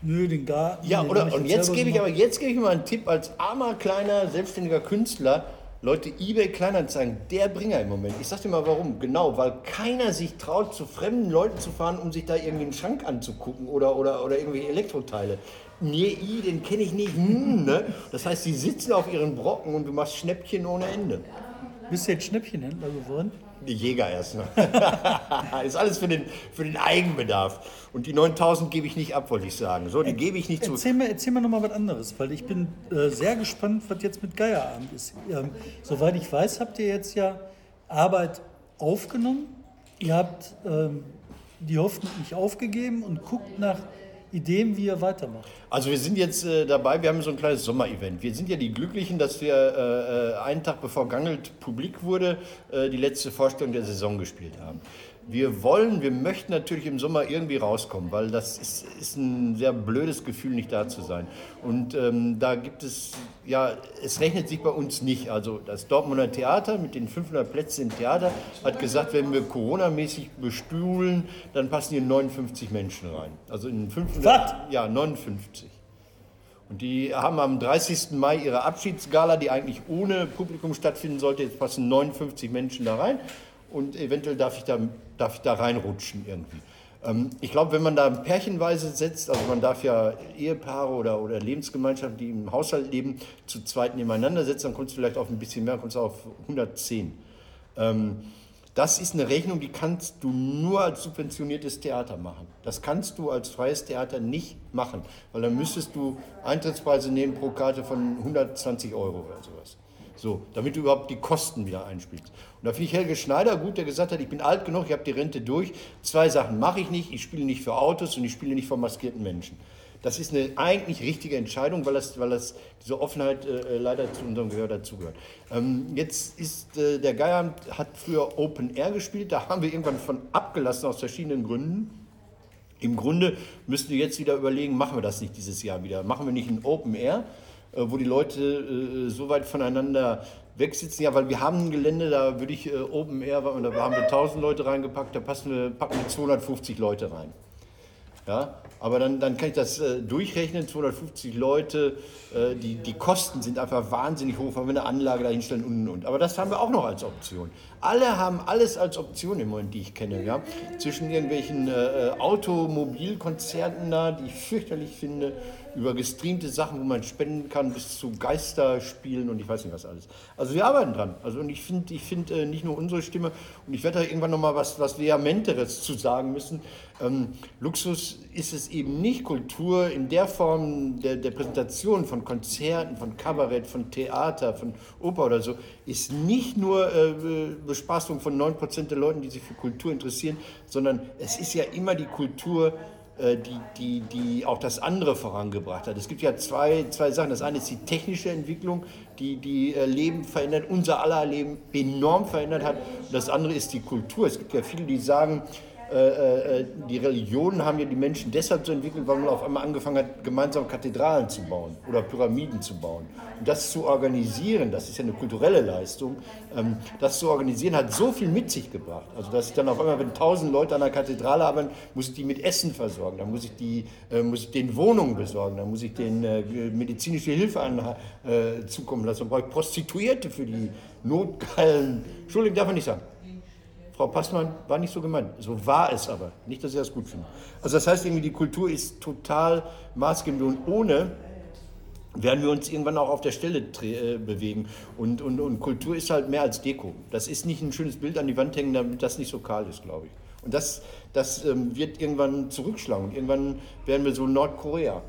A: Nö, den Garten.
B: Ja,
A: den
B: oder und
A: jetzt
B: gebe ich aber jetzt gebe ich mal einen Tipp als armer kleiner selbstständiger Künstler. Leute, eBay Kleinanzeigen, der Bringer im Moment. Ich sag dir mal warum. Genau, weil keiner sich traut, zu fremden Leuten zu fahren, um sich da irgendwie einen Schrank anzugucken oder, oder, oder irgendwie Elektroteile. Nee, i, den kenne ich nicht. Hm, ne? Das heißt, die sitzen auf ihren Brocken und du machst Schnäppchen ohne Ende.
A: Bist du jetzt Schnäppchenhändler geworden?
B: Die Jäger erstmal. <laughs> ist alles für den, für den Eigenbedarf. Und die 9000 gebe ich nicht ab, wollte ich sagen. So, die gebe ich nicht zu.
A: Erzähl mir, erzähl mir noch mal was anderes, weil ich bin äh, sehr gespannt, was jetzt mit Geierabend ist. Ähm, soweit ich weiß, habt ihr jetzt ja Arbeit aufgenommen. Ihr habt ähm, die Hoffnung nicht aufgegeben und guckt nach Ideen, wie ihr weitermacht.
B: Also wir sind jetzt äh, dabei, wir haben so ein kleines Sommerevent. Wir sind ja die Glücklichen, dass wir äh, äh, einen Tag bevor Gangelt publik wurde, äh, die letzte Vorstellung der Saison gespielt haben. Wir wollen, wir möchten natürlich im Sommer irgendwie rauskommen, weil das ist, ist ein sehr blödes Gefühl, nicht da zu sein. Und ähm, da gibt es, ja, es rechnet sich bei uns nicht. Also das Dortmunder Theater mit den 500 Plätzen im Theater hat gesagt, wenn wir Corona-mäßig bestuhlen, dann passen hier 59 Menschen rein. Also in 500,
A: Was?
B: ja, 59. Und die haben am 30. Mai ihre Abschiedsgala, die eigentlich ohne Publikum stattfinden sollte. Jetzt passen 59 Menschen da rein und eventuell darf ich da, darf ich da reinrutschen irgendwie. Ähm, ich glaube, wenn man da pärchenweise setzt, also man darf ja Ehepaare oder, oder Lebensgemeinschaften, die im Haushalt leben, zu zweit nebeneinander setzen, dann kommst du vielleicht auf ein bisschen mehr, kommst du auf 110. Ähm, das ist eine Rechnung, die kannst du nur als subventioniertes Theater machen. Das kannst du als freies Theater nicht machen, weil dann müsstest du Eintrittspreise nehmen pro Karte von 120 Euro oder sowas. So, damit du überhaupt die Kosten wieder einspielst. Und da finde ich Helge Schneider gut, der gesagt hat, ich bin alt genug, ich habe die Rente durch. Zwei Sachen mache ich nicht, ich spiele nicht für Autos und ich spiele nicht vor maskierten Menschen. Das ist eine eigentlich richtige Entscheidung, weil, das, weil das, diese Offenheit äh, leider zu unserem Gehör dazugehört. Ähm, jetzt ist äh, der Geierabend hat früher Open Air gespielt, da haben wir irgendwann von abgelassen aus verschiedenen Gründen. Im Grunde müssten wir jetzt wieder überlegen, machen wir das nicht dieses Jahr wieder? Machen wir nicht ein Open Air, äh, wo die Leute äh, so weit voneinander wegsitzen? Ja, weil wir haben ein Gelände, da würde ich äh, Open Air, da haben wir 1000 Leute reingepackt, da passen wir, packen wir 250 Leute rein. Ja, aber dann, dann kann ich das äh, durchrechnen, 250 Leute, äh, die, die Kosten sind einfach wahnsinnig hoch, wenn wir eine Anlage da hinstellen und, und, und. Aber das haben wir auch noch als Option. Alle haben alles als Option im Moment, die ich kenne. Ja? Zwischen irgendwelchen äh, äh, Automobilkonzerten da, die ich fürchterlich finde, über gestreamte Sachen, wo man spenden kann, bis zu Geisterspielen und ich weiß nicht was alles. Also wir arbeiten dran. Also und ich finde ich find, äh, nicht nur unsere Stimme, und ich werde da irgendwann nochmal was, was Vehamenteres zu sagen müssen. Ähm, Luxus ist es eben nicht. Kultur in der Form der, der Präsentation von Konzerten, von Kabarett, von Theater, von Oper oder so, ist nicht nur äh, Bespaßung von 9% der Leuten, die sich für Kultur interessieren, sondern es ist ja immer die Kultur die, die, die auch das andere vorangebracht hat. Es gibt ja zwei, zwei Sachen. Das eine ist die technische Entwicklung, die, die äh, Leben verändert, unser aller Leben enorm verändert hat. Und das andere ist die Kultur. Es gibt ja viele, die sagen, äh, äh, die Religionen haben ja die Menschen deshalb so entwickelt, weil man auf einmal angefangen hat, gemeinsam Kathedralen zu bauen oder Pyramiden zu bauen. Und das zu organisieren, das ist ja eine kulturelle Leistung, ähm, das zu organisieren hat so viel mit sich gebracht. Also dass ich dann auf einmal, wenn tausend Leute an der Kathedrale arbeiten, muss ich die mit Essen versorgen, dann muss ich, die, äh, muss ich denen Wohnungen besorgen, dann muss ich denen medizinische Hilfe an, äh, zukommen lassen, dann brauche ich Prostituierte für die notgeilen, Entschuldigung, darf man nicht sagen. Frau Passmann war nicht so gemeint. So war es aber. Nicht, dass ich das gut finde. Also das heißt irgendwie, die Kultur ist total maßgebend und ohne werden wir uns irgendwann auch auf der Stelle äh, bewegen. Und, und, und Kultur ist halt mehr als Deko. Das ist nicht ein schönes Bild an die Wand hängen, damit das nicht so kahl ist, glaube ich. Und das, das ähm, wird irgendwann zurückschlagen. Und irgendwann werden wir so Nordkorea.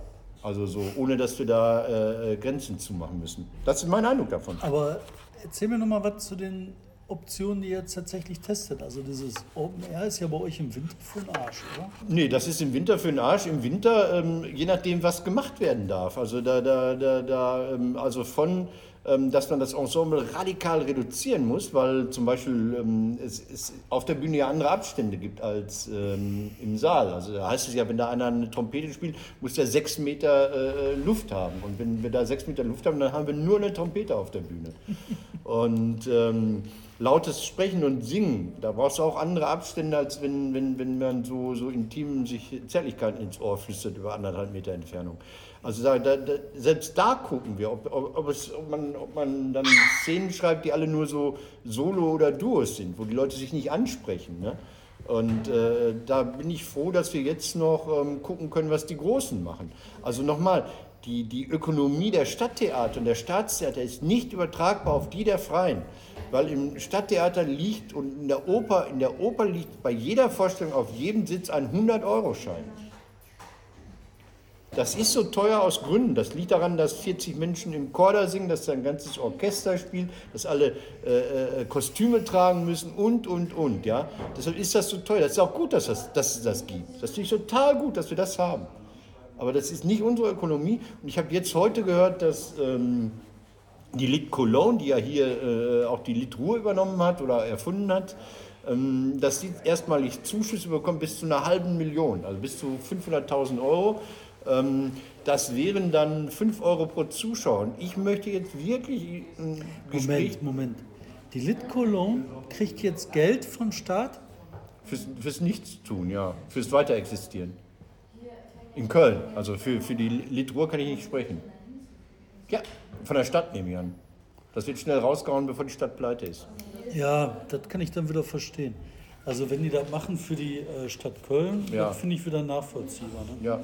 B: Also so, ohne dass wir da äh, Grenzen zumachen müssen. Das ist mein Eindruck davon.
A: Aber erzähl mir noch mal was zu den Option, die ihr jetzt tatsächlich testet? Also dieses Open Air ist ja bei euch im Winter für den Arsch, oder?
B: Nee, das ist im Winter für den Arsch. Im Winter, ähm, je nachdem, was gemacht werden darf. Also da, da, da, da ähm, also von dass man das Ensemble radikal reduzieren muss, weil zum Beispiel ähm, es, es, auf der Bühne ja andere Abstände gibt als ähm, im Saal. Also da heißt es ja, wenn da einer eine Trompete spielt, muss der sechs Meter äh, Luft haben. Und wenn wir da sechs Meter Luft haben, dann haben wir nur eine Trompete auf der Bühne. <laughs> Und ähm, lautes Sprechen und Singen, da brauchst du auch andere Abstände, als wenn, wenn, wenn man so, so intim sich Zärtlichkeiten ins Ohr flüstert über anderthalb Meter Entfernung. Also da, da, selbst da gucken wir, ob, ob, ob, es, ob, man, ob man dann Szenen schreibt, die alle nur so Solo- oder Duos sind, wo die Leute sich nicht ansprechen. Ne? Und äh, da bin ich froh, dass wir jetzt noch ähm, gucken können, was die Großen machen. Also nochmal, die, die Ökonomie der Stadttheater und der Staatstheater ist nicht übertragbar auf die der Freien. Weil im Stadttheater liegt und in der Oper, in der Oper liegt bei jeder Vorstellung auf jedem Sitz ein 100-Euro-Schein. Das ist so teuer aus Gründen. Das liegt daran, dass 40 Menschen im Chor da singen, dass ein ganzes Orchester spielt, dass alle äh, äh, Kostüme tragen müssen und, und, und. Ja? Deshalb ist das so teuer. Das ist auch gut, dass, das, dass es das gibt. Das finde ich total gut, dass wir das haben. Aber das ist nicht unsere Ökonomie. Und ich habe jetzt heute gehört, dass ähm, die Lit Cologne, die ja hier äh, auch die Lit Ruhr übernommen hat oder erfunden hat, ähm, dass sie erstmalig Zuschüsse bekommt bis zu einer halben Million, also bis zu 500.000 Euro. Ähm, das wären dann 5 Euro pro Zuschauer. Und ich möchte jetzt wirklich ein
A: Gespräch... Moment, Moment. Die Lit Cologne kriegt jetzt Geld vom Staat?
B: Fürs, fürs Nichtstun, ja. Fürs Weiterexistieren. In Köln. Also für, für die Litruhr kann ich nicht sprechen. Ja, von der Stadt nehme ich an. Das wird schnell rausgehauen, bevor die Stadt pleite ist.
A: Ja, das kann ich dann wieder verstehen. Also wenn die das machen für die äh, Stadt Köln, ja. finde ich wieder nachvollziehbar. Ne?
B: Ja.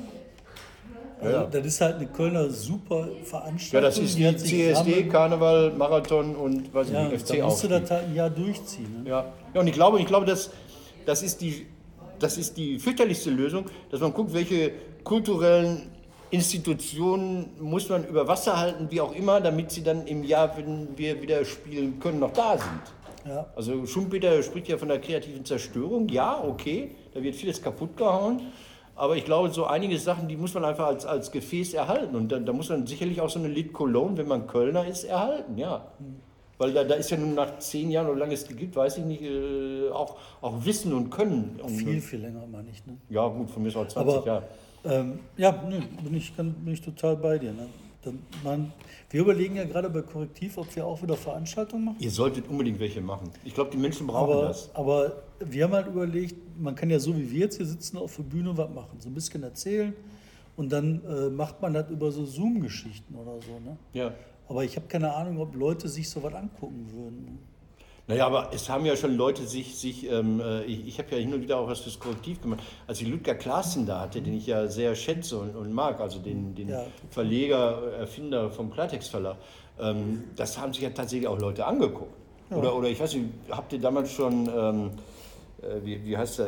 A: Ja. Das ist halt eine Kölner super Veranstaltung.
B: Ja, das ist die, CSD, Karneval, Marathon und was
A: ja, ich, FC
B: da
A: musst du das halt ein Jahr durchziehen.
B: Ne? Ja. ja, und ich glaube, ich glaube das, das, ist die, das ist die fürchterlichste Lösung, dass man guckt, welche kulturellen Institutionen muss man über Wasser halten, wie auch immer, damit sie dann im Jahr, wenn wir wieder spielen können, noch da sind. Ja. Also Schumpeter spricht ja von der kreativen Zerstörung. Ja, okay, da wird vieles kaputt gehauen. Aber ich glaube, so einige Sachen, die muss man einfach als, als Gefäß erhalten. Und da, da muss man sicherlich auch so eine Lit Cologne, wenn man Kölner ist, erhalten, ja. Weil da, da ist ja nun nach zehn Jahren, oder lange es gibt, weiß ich nicht, äh, auch, auch Wissen und Können.
A: Viel, viel länger immer nicht. Ne?
B: Ja, gut, von mir ist auch 20
A: Aber,
B: Jahre.
A: Ähm, ja, nee, bin, ich, bin ich total bei dir. Ne? Man, wir überlegen ja gerade bei Korrektiv, ob wir auch wieder Veranstaltungen machen.
B: Ihr solltet unbedingt welche machen. Ich glaube, die Menschen brauchen
A: aber,
B: das.
A: Aber wir haben halt überlegt, man kann ja so wie wir jetzt hier sitzen auf der Bühne was machen. So ein bisschen erzählen und dann äh, macht man das über so Zoom-Geschichten oder so. Ne?
B: Ja.
A: Aber ich habe keine Ahnung, ob Leute sich so was angucken würden.
B: Naja, aber es haben ja schon Leute sich, sich ähm, äh, ich, ich habe ja hin und wieder auch was fürs Korrektiv gemacht. Als ich Ludger Klaassen da hatte, den ich ja sehr schätze und, und mag, also den, den ja, Verleger, Erfinder vom Klartext Verlag, ähm, das haben sich ja tatsächlich auch Leute angeguckt. Ja. Oder, oder ich weiß nicht, habt ihr damals schon, ähm, äh, wie, wie heißt äh,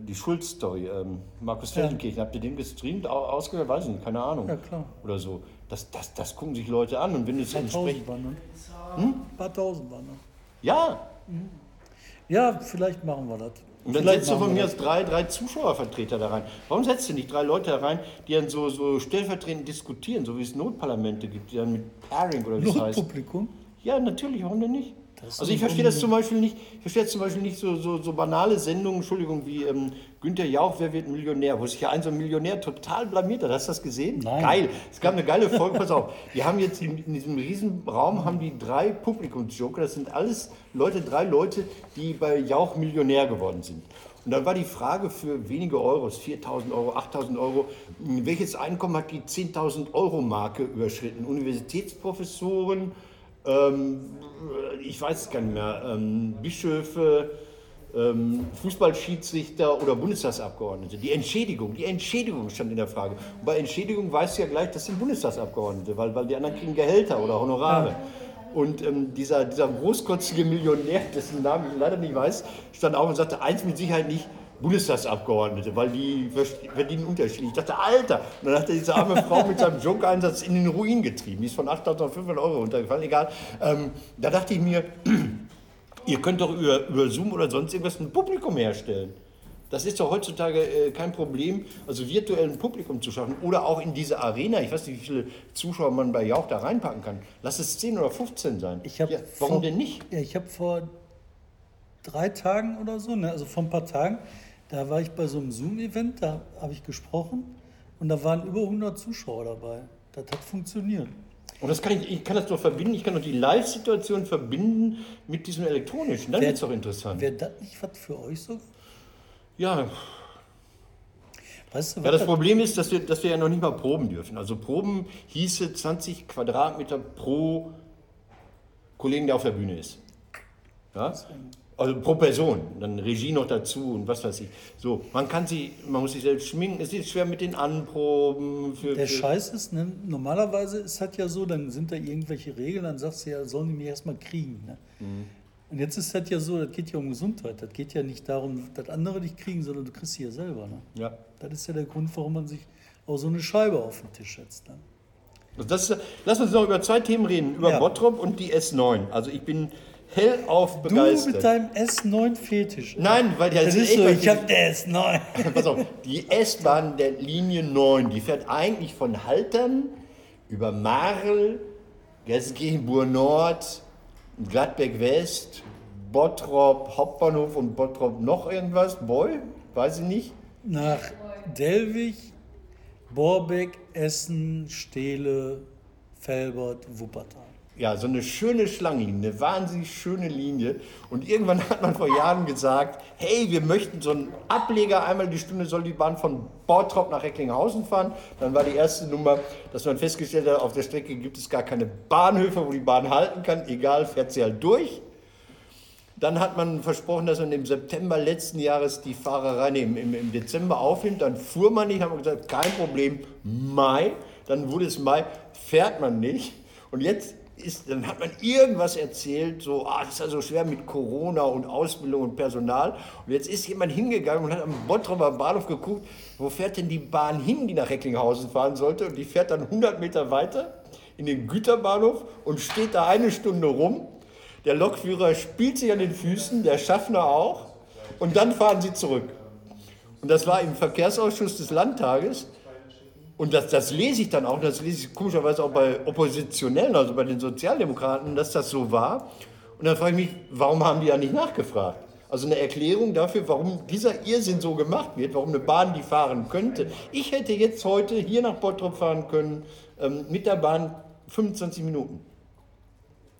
B: die Schulz-Story, ähm, Markus Feldenkirchen, ja. habt ihr den gestreamt, ausgehört? Weiß ich nicht, keine Ahnung.
A: Ja, klar.
B: Oder so. Das, das, das gucken sich Leute an und wenn es
A: entsprechend... Waren, ne? Hm? Ein paar tausend waren ne?
B: Ja.
A: Ja, vielleicht machen wir das.
B: Und dann
A: Vielleicht
B: setzt du von mir aus drei, drei Zuschauervertreter da rein. Warum setzt du nicht drei Leute da rein, die dann so, so stellvertretend diskutieren, so wie es Notparlamente gibt, die dann mit Pairing oder wie es heißt?
A: Notpublikum.
B: Ja, natürlich, warum denn nicht? Also ich verstehe das zum Beispiel nicht, ich verstehe zum Beispiel nicht so, so, so banale Sendungen, Entschuldigung, wie ähm, Günther Jauch, wer wird Millionär, wo sich ja ein so ein Millionär total blamiert hat. Hast du das gesehen?
A: Nein.
B: Geil. Es gab eine geile Folge, pass auf. Die haben jetzt in, in diesem riesen Raum haben die drei Publikumsjoker, das sind alles Leute, drei Leute, die bei Jauch Millionär geworden sind. Und dann war die Frage für wenige Euros, 4.000 Euro, 8.000 Euro, welches Einkommen hat die 10.000 Euro Marke überschritten? Universitätsprofessoren, ähm, ich weiß es gar nicht mehr, ähm, Bischöfe, ähm, Fußballschiedsrichter oder Bundestagsabgeordnete. Die Entschädigung, die Entschädigung stand in der Frage. Und bei Entschädigung weißt du ja gleich, das sind Bundestagsabgeordnete, weil, weil die anderen kriegen Gehälter oder Honorare. Und ähm, dieser, dieser großkotzige Millionär, <laughs> dessen Namen ich leider nicht weiß, stand auf und sagte, eins mit Sicherheit nicht, Bundestagsabgeordnete, weil die verdienen unterschiedlich. Ich dachte, Alter! Und dann hat er diese arme <laughs> Frau mit seinem Joker-Einsatz in den Ruin getrieben. Die ist von 8.500 Euro runtergefallen, egal. Ähm, da dachte ich mir, <clears throat> ihr könnt doch über, über Zoom oder sonst irgendwas ein Publikum herstellen. Das ist doch heutzutage äh, kein Problem, also virtuell ein Publikum zu schaffen oder auch in diese Arena. Ich weiß nicht, wie viele Zuschauer man bei Jauch da reinpacken kann. Lass es 10 oder 15 sein. Ja, warum
A: vor-
B: denn nicht?
A: Ja, ich habe vor drei Tagen oder so, ne, also vor ein paar Tagen, da war ich bei so einem Zoom-Event, da habe ich gesprochen und da waren über 100 Zuschauer dabei. Das hat funktioniert.
B: Und das kann ich, ich kann das doch verbinden, ich kann doch die Live-Situation verbinden mit diesem elektronischen. Dann wird es doch interessant.
A: Wäre das nicht was für euch so?
B: Ja,
A: Weißt du,
B: ja,
A: was
B: das
A: das-
B: Problem ist, dass wir, dass wir ja noch nicht mal proben dürfen. Also proben hieße 20 Quadratmeter pro Kollegen, der auf der Bühne ist. Ja? Also pro Person, dann Regie noch dazu und was weiß ich. So, man kann sie, man muss sich selbst schminken. Es ist schwer mit den Anproben. Für,
A: Der
B: für,
A: Scheiß ist, ne, normalerweise ist das ja so, dann sind da irgendwelche Regeln, dann sagst du ja, sollen die mich erstmal kriegen. Ne?
B: Mhm.
A: Und jetzt ist das ja so, das geht ja um Gesundheit. Das geht ja nicht darum, dass andere dich kriegen, sondern du kriegst sie ja selber. Ne?
B: ja.
A: Das ist ja der Grund, warum man sich auch so eine Scheibe auf den Tisch setzt. Ne?
B: Also Das, lass uns noch über zwei Themen reden, über
A: Ja.
B: Bottrop und die S9. Also ich bin hellauf
A: Du
B: begeistert.
A: mit deinem S9-Fetisch.
B: Nein, weil der
A: Das ist so, ich hab der S9. <laughs>
B: Pass auf, die S-Bahn der Linie 9, die fährt eigentlich von Haltern über Marl, Gesgenburg Nord, Gladbeck West, Bottrop Hauptbahnhof und Bottrop noch irgendwas, Boy, weiß ich nicht.
A: Nach Delwig, Borbeck, Essen, Steele, Felbert, Wuppertal.
B: Ja, so eine schöne Schlangenlinie, eine wahnsinnig schöne Linie. Und irgendwann hat man vor Jahren gesagt, hey, wir möchten so einen Ableger, einmal die Stunde soll die Bahn von Bottrop nach Recklinghausen fahren. Dann war die erste Nummer, dass man festgestellt hat, auf der Strecke gibt es gar keine Bahnhöfe, wo die Bahn halten kann. Egal, fährt sie halt durch. Dann hat man versprochen, dass man im September letzten Jahres die Fahrerei nee, im, im, Dezember aufnimmt. Dann fuhr man nicht, haben wir gesagt, kein Problem, Mai. Dann wurde es Mai, fährt man nicht. Und jetzt ist, dann hat man irgendwas erzählt, so, ah, das ist ja so schwer mit Corona und Ausbildung und Personal. Und jetzt ist jemand hingegangen und hat am Bottroper Bahnhof geguckt, wo fährt denn die Bahn hin, die nach Recklinghausen fahren sollte. Und die fährt dann 100 Meter weiter in den Güterbahnhof und steht da eine Stunde rum. Der Lokführer spielt sich an den Füßen, der Schaffner auch. Und dann fahren sie zurück. Und das war im Verkehrsausschuss des Landtages. Und das, das lese ich dann auch, das lese ich komischerweise auch bei Oppositionellen, also bei den Sozialdemokraten, dass das so war. Und dann frage ich mich, warum haben die ja nicht nachgefragt? Also eine Erklärung dafür, warum dieser Irrsinn so gemacht wird, warum eine Bahn die fahren könnte. Ich hätte jetzt heute hier nach Bottrop fahren können, ähm, mit der Bahn 25 Minuten.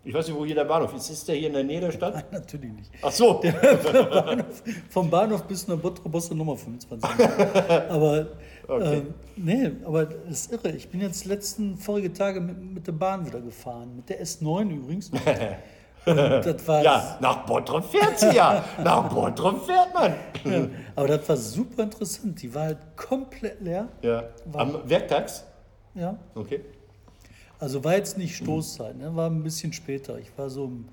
B: Ich weiß nicht, wo hier der Bahnhof ist. Ist der hier in der Nähe der Stadt?
A: Nein, natürlich nicht.
B: Ach so. <laughs>
A: Bahnhof, vom Bahnhof bis nach Bottrop brauchst du nochmal 25 Minuten. Aber,
B: Okay.
A: ähm, nee, aber das ist irre. Ich bin jetzt letzten, vorige Tage mit, mit der Bahn wieder gefahren. Mit der S9 übrigens. <laughs> War,
B: Ja, nach Bottrop fährt sie ja. <laughs> Nach Bottrop fährt man.
A: ja, aber das war super interessant. Die war halt komplett leer.
B: Ja. Am Werktags?
A: Ja.
B: Okay.
A: Also war jetzt nicht Stoßzeit, ne? war ein bisschen später. Ich war so um,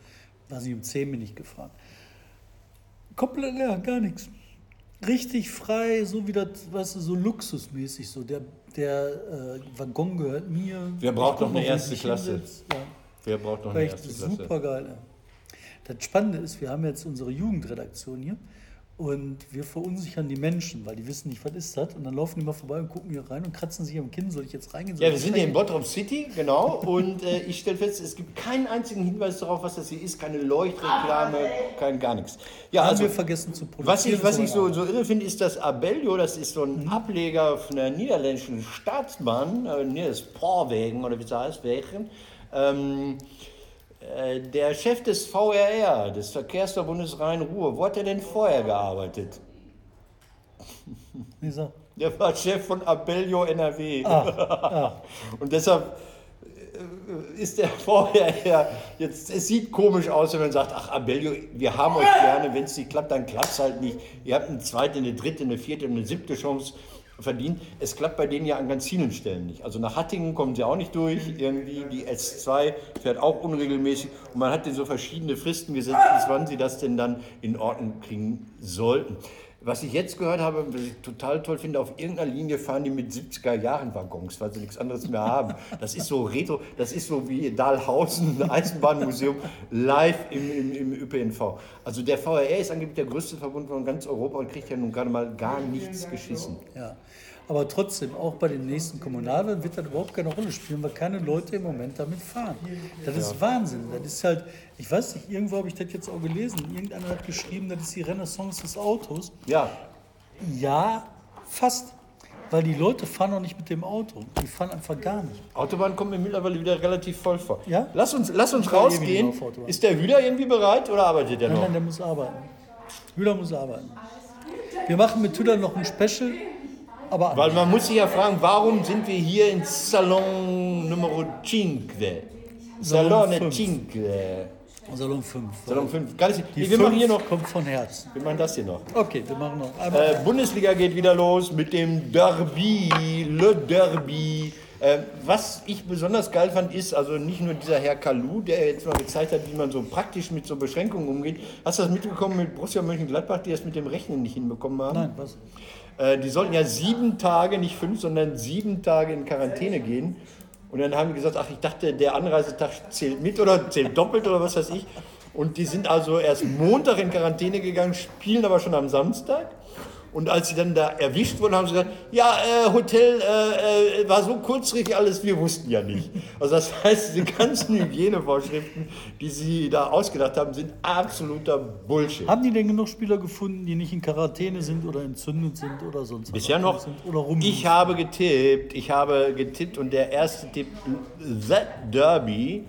A: weiß nicht, um 10 bin ich gefahren. Komplett leer, gar nichts. Richtig frei, so wie das, weißt du, so luxusmäßig. So. Der, der äh, Waggon gehört mir.
B: Wer braucht noch eine erste Klasse?
A: Ja,
B: Wer braucht noch eine erste Klasse?
A: super geil. Das Spannende ist, wir haben jetzt unsere Jugendredaktion hier Und wir verunsichern die Menschen, weil die wissen nicht, was ist das. Und dann laufen die mal vorbei und gucken hier rein und kratzen sich am Kinn. Soll ich jetzt reingehen?
B: Ja, wir sind hier in? Bottrop City, genau. Und äh, ich stelle fest, es gibt keinen einzigen Hinweis darauf, was das hier ist. Keine Leuchtreklame, kein gar nichts. Ja,
A: Haben
B: also,
A: wir vergessen zu produzieren.
B: was ich, was ich so, so irre finde, ist das Abellio. Das ist so
A: Mhm.
B: ein Ableger von der niederländischen Staatsbahn, äh, das Porwegen oder wie es heißt, welchen. Ähm, äh, der Chef des VRR, des Verkehrsverbundes Rhein-Ruhr, wo hat er denn vorher gearbeitet? <laughs>
A: Wie gesagt,
B: Der war Chef von Abellio NRW. <laughs> Und deshalb äh, ist der vorher jetzt, es sieht komisch aus, wenn man sagt, ach Abellio, wir haben euch gerne, wenn es nicht klappt, dann klappt es halt nicht. Ihr habt eine zweite, eine dritte, eine vierte und eine siebte Chance verdient. Es klappt bei denen ja an ganz vielen Stellen nicht. Also nach Hattingen kommen sie auch nicht durch, irgendwie die S2 fährt auch unregelmäßig und man hat denen so verschiedene Fristen gesetzt, bis wann sie das denn dann in Ordnung kriegen sollten. Was ich jetzt gehört habe, was ich total toll finde, auf irgendeiner Linie fahren die mit 70er-Jahren-Waggons, weil sie nichts anderes mehr haben. Das ist so retro, das ist so wie Dahlhausen, Eisenbahnmuseum, live im, im, im ÖPNV. Also der VRR ist angeblich der größte Verbund von ganz Europa und kriegt ja nun gerade mal gar nichts geschissen.
A: ja. Aber trotzdem, auch bei den nächsten Kommunalwahlen wird das überhaupt keine Rolle spielen, weil keine Leute im Moment damit fahren. Das ist Wahnsinn. Das ist halt, ich weiß nicht, irgendwo habe ich das jetzt auch gelesen. Irgendeiner hat geschrieben, das ist die Renaissance des Autos.
B: Ja,
A: Ja, fast. Weil die Leute fahren noch nicht mit dem Auto. Die fahren einfach gar nicht.
B: Autobahn kommt mir mittlerweile wieder relativ voll vor.
A: Ja?
B: Lass uns, lass uns
A: ewig
B: rausgehen. Ist der Hüder irgendwie bereit oder arbeitet er
A: Nein,
B: noch?
A: nein, der muss arbeiten. Hüder muss arbeiten. Wir machen mit Hüder noch ein Special, aber
B: Weil man muss sich ja fragen, warum sind wir hier in Salon Numero 5? Salone
A: fünf.
B: 5.
A: Salon 5.
B: Salon 5. Gar nicht,
A: Die
B: nee, wir machen hier noch,
A: kommt von Herzen.
B: wir machen das hier noch.
A: Okay, wir machen noch.
B: Äh, Bundesliga geht wieder los mit dem Derby, Le Derby. Äh, was ich besonders geil fand, ist also nicht nur dieser Herr Kalu, der jetzt mal gezeigt hat, wie man so praktisch mit so Beschränkungen umgeht. Hast du das mitbekommen mit Borussia Mönchengladbach, die das mit dem Rechnen nicht hinbekommen haben?
A: Nein, was?
B: Äh, die sollten ja sieben Tage, nicht fünf, sondern sieben Tage in Quarantäne gehen. Und dann haben die gesagt, ach, ich dachte, der Anreisetag zählt mit oder zählt doppelt oder was weiß ich. Und die sind also erst Montag in Quarantäne gegangen, spielen aber schon am Samstag. Und als sie dann da erwischt wurden, haben sie gesagt, ja, äh, Hotel äh, äh, war so kurzfristig alles, wir wussten ja nicht. Also das <laughs> heißt, diese ganzen Hygienevorschriften, die sie da ausgedacht haben, sind absoluter Bullshit.
A: Haben die denn genug Spieler gefunden, die nicht in Quarantäne sind oder entzündet sind oder sonst was?
B: Bisher noch.
A: Sind oder rum?
B: Ich habe getippt, ich habe getippt und der erste Tipp, The Derby,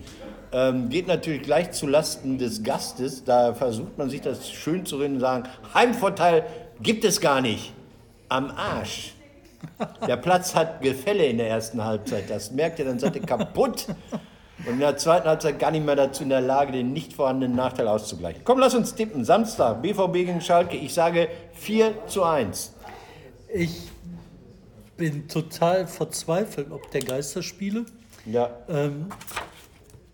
B: ähm, geht natürlich gleich zu Lasten des Gastes. Da versucht man sich das schön zu reden und sagen, Heimvorteil gibt es gar nicht. Am Arsch. Der Platz hat Gefälle in der ersten Halbzeit. Das merkt ihr, dann seid ihr kaputt. Und in der zweiten Halbzeit gar nicht mehr dazu in der Lage, den nicht vorhandenen Nachteil auszugleichen. Komm, lass uns tippen. Samstag, BVB gegen Schalke. Ich sage 4 zu 1.
A: Ich bin total verzweifelt ob der Geisterspiele.
B: Ja.
A: Ähm,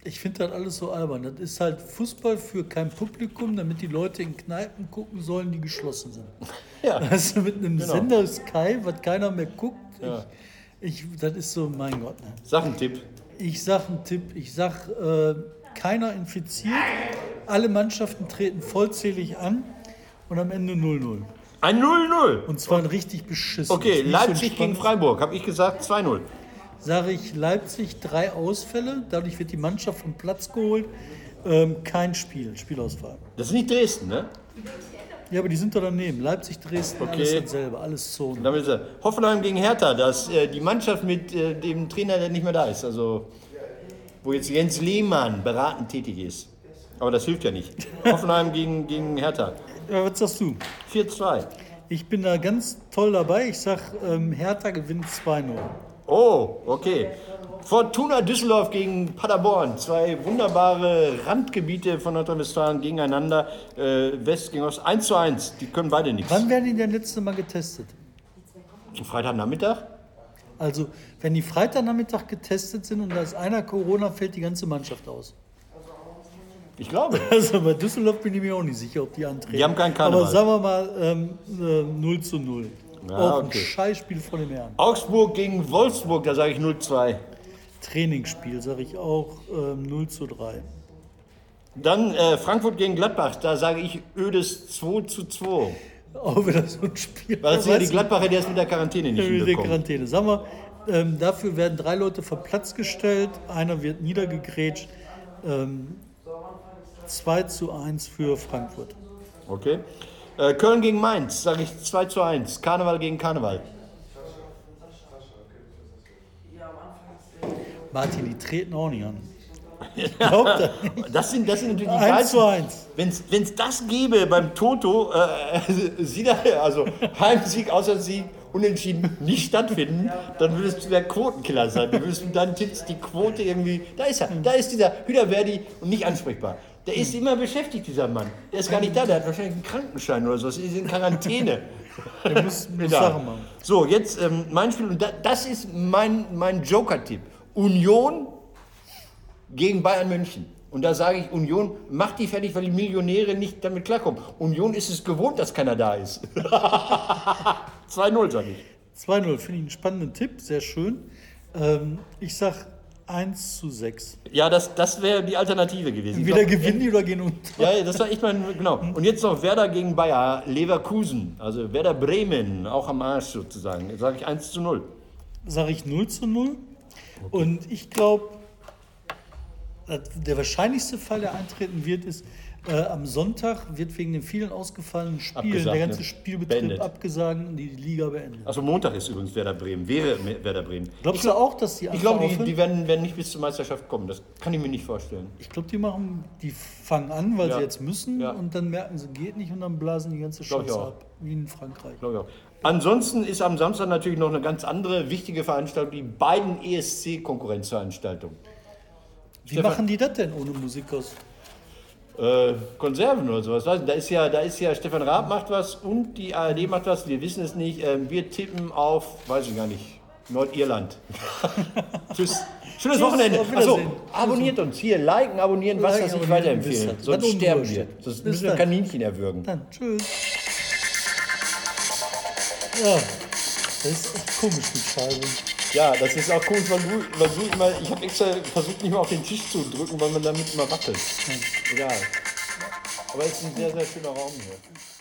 A: ich finde das alles so albern. Das ist halt Fußball für kein Publikum, damit die Leute in Kneipen gucken sollen, die geschlossen sind. <laughs>
B: Ja.
A: Also mit einem
B: Genau.
A: Sender Sky, was keiner mehr guckt. Ich, ich, das ist so, mein Gott. Ne?
B: Sachentipp.
A: Ich sag einen Tipp. Ich sag, äh, keiner infiziert. Alle Mannschaften treten vollzählig an und am Ende 0-0.
B: Ein 0-0.
A: Und zwar ein richtig beschissen.
B: Okay, Leipzig gegen Freiburg, habe ich gesagt 2-0.
A: Sage ich Leipzig, drei Ausfälle. Dadurch wird die Mannschaft vom Platz geholt. Ähm, kein Spiel, Spielausfall.
B: Das ist nicht Dresden, ne?
A: Ja, aber die sind doch daneben. Leipzig, Dresden, alles
B: Okay.
A: dasselbe, alles Zone.
B: Damit ist er. Hoffenheim gegen Hertha, dass äh, die Mannschaft mit äh, dem Trainer, der nicht mehr da ist, also wo jetzt Jens Lehmann beratend tätig ist. Aber das hilft ja nicht. <laughs> Hoffenheim gegen, gegen Hertha.
A: Ja, was sagst du?
B: 4-2.
A: Ich bin da ganz toll dabei. Ich sag, ähm, Hertha gewinnt 2-0.
B: Oh, okay. Fortuna Düsseldorf gegen Paderborn. Zwei wunderbare Randgebiete von Nordrhein-Westfalen gegeneinander. Äh, West gegen Ost. 1 zu 1. Die können beide nichts.
A: Wann werden die denn letzte Mal getestet?
B: Freitagnachmittag?
A: Also, wenn die Freitagnachmittag getestet sind und da ist einer Corona, fällt die ganze Mannschaft aus.
B: Ich glaube. <laughs>
A: Also bei Düsseldorf bin ich mir auch nicht sicher, ob die antreten.
B: Die haben keinen Karneval.
A: Aber sagen wir mal ähm, äh, 0 zu 0.
B: Ja,
A: auch ein
B: okay.
A: Scheißspiel von dem Herrn.
B: Augsburg gegen Wolfsburg, da sage ich 0-2.
A: Trainingsspiel, sage ich auch ähm, 0 zu 3.
B: Dann äh, Frankfurt gegen Gladbach, da sage ich ödes 2 zu 2.
A: Auch wieder so ein Spiel.
B: Weil das sind ja die? Gladbacher, die das mit der Quarantäne nicht
A: mit der. Quarantäne. Sagen wir, ähm, dafür werden drei Leute vom Platz gestellt, einer wird niedergegrätscht. Ähm, 2 zu 1 für Frankfurt.
B: Okay. Äh, Köln gegen Mainz, sage ich 2 zu 1. Karneval gegen Karneval.
A: Martin, die treten auch nicht an. <laughs> Glaubt.
B: Das sind, das sind natürlich die
A: 1
B: geilsten.
A: zu 1.
B: Wenn es das gäbe beim Toto, äh, <laughs> also Heimsieg, Auswärtssieg, Unentschieden nicht stattfinden, dann würdest du der Quotenkiller sein. Du würdest mit deinen Tipps die Quote irgendwie. Da ist er, da ist dieser Hüderverdi und nicht ansprechbar. Der ist immer beschäftigt, dieser Mann. Der ist gar nicht da, der hat wahrscheinlich einen Krankenschein oder so. Das ist in Quarantäne. <laughs>
A: Der muss, muss
B: Ja.
A: Sachen machen.
B: So, jetzt ähm, mein Spiel, und da, das ist mein, mein Joker-Tipp. Union gegen Bayern München. Und da sage ich, Union macht die fertig, weil die Millionäre nicht damit klarkommen. Union ist es gewohnt, dass keiner da ist. <laughs> 2-0, sage ich.
A: 2-0, finde ich einen spannenden Tipp, sehr schön. Ähm, ich sag 1 zu 6.
B: Ja, das, das wäre die Alternative gewesen.
A: Entweder gewinnen die oder gehen unter.
B: Ja, das war echt mein, genau. Und jetzt noch Werder gegen Bayer Leverkusen, also Werder Bremen, auch am Arsch sozusagen. Jetzt sage ich 1 zu 0.
A: Sage ich 0 zu 0. Und ich glaube, der wahrscheinlichste Fall, der eintreten wird, ist, äh, am Sonntag wird wegen den vielen ausgefallenen Spielen
B: Abgesagt,
A: der ganze
B: ne?
A: Spielbetrieb
B: Beendet.
A: abgesagt und die Liga beendet.
B: Also Montag ist übrigens Werder Bremen, wäre Werder Bremen.
A: Glaubst du auch, dass die
B: Ich glaube, die, die werden, werden nicht bis zur Meisterschaft kommen. Das kann ich mir nicht vorstellen.
A: Ich glaube, die machen, die fangen an, weil
B: Ja.
A: sie jetzt müssen
B: Ja.
A: und dann merken sie, geht nicht und dann blasen die ganze
B: ich
A: Scheiße ab. Wie in Frankreich.
B: Glaube ich auch. Ansonsten ist am Samstag natürlich noch eine ganz andere wichtige Veranstaltung, die beiden ESC-Konkurrenzveranstaltungen.
A: Wie
B: Stefan-
A: machen die das denn ohne Musik aus?
B: Äh, Konserven oder sowas. Da ist ja, da ist ja Stefan Raab macht was und die ARD macht was. Wir wissen es nicht. Ähm, wir tippen auf, weiß ich gar nicht, Nordirland. <laughs> Tschüss. Schönes
A: Tschüss,
B: Wochenende.
A: Wiedersehen.
B: abonniert uns hier, liken, abonnieren, was das nicht weiterempfehlen. Sonst sterben wir. Sonst müssen wir. Kaninchen erwürgen.
A: Dann tschüss. Ja, das ist echt komisch mit Scheibe.
B: Ja, das ist auch cool, weil du, weil du immer, ich habe extra versucht, nicht mal auf den Tisch zu drücken, weil man damit immer wackelt. Egal. Aber es ist ein sehr, sehr schöner Raum hier.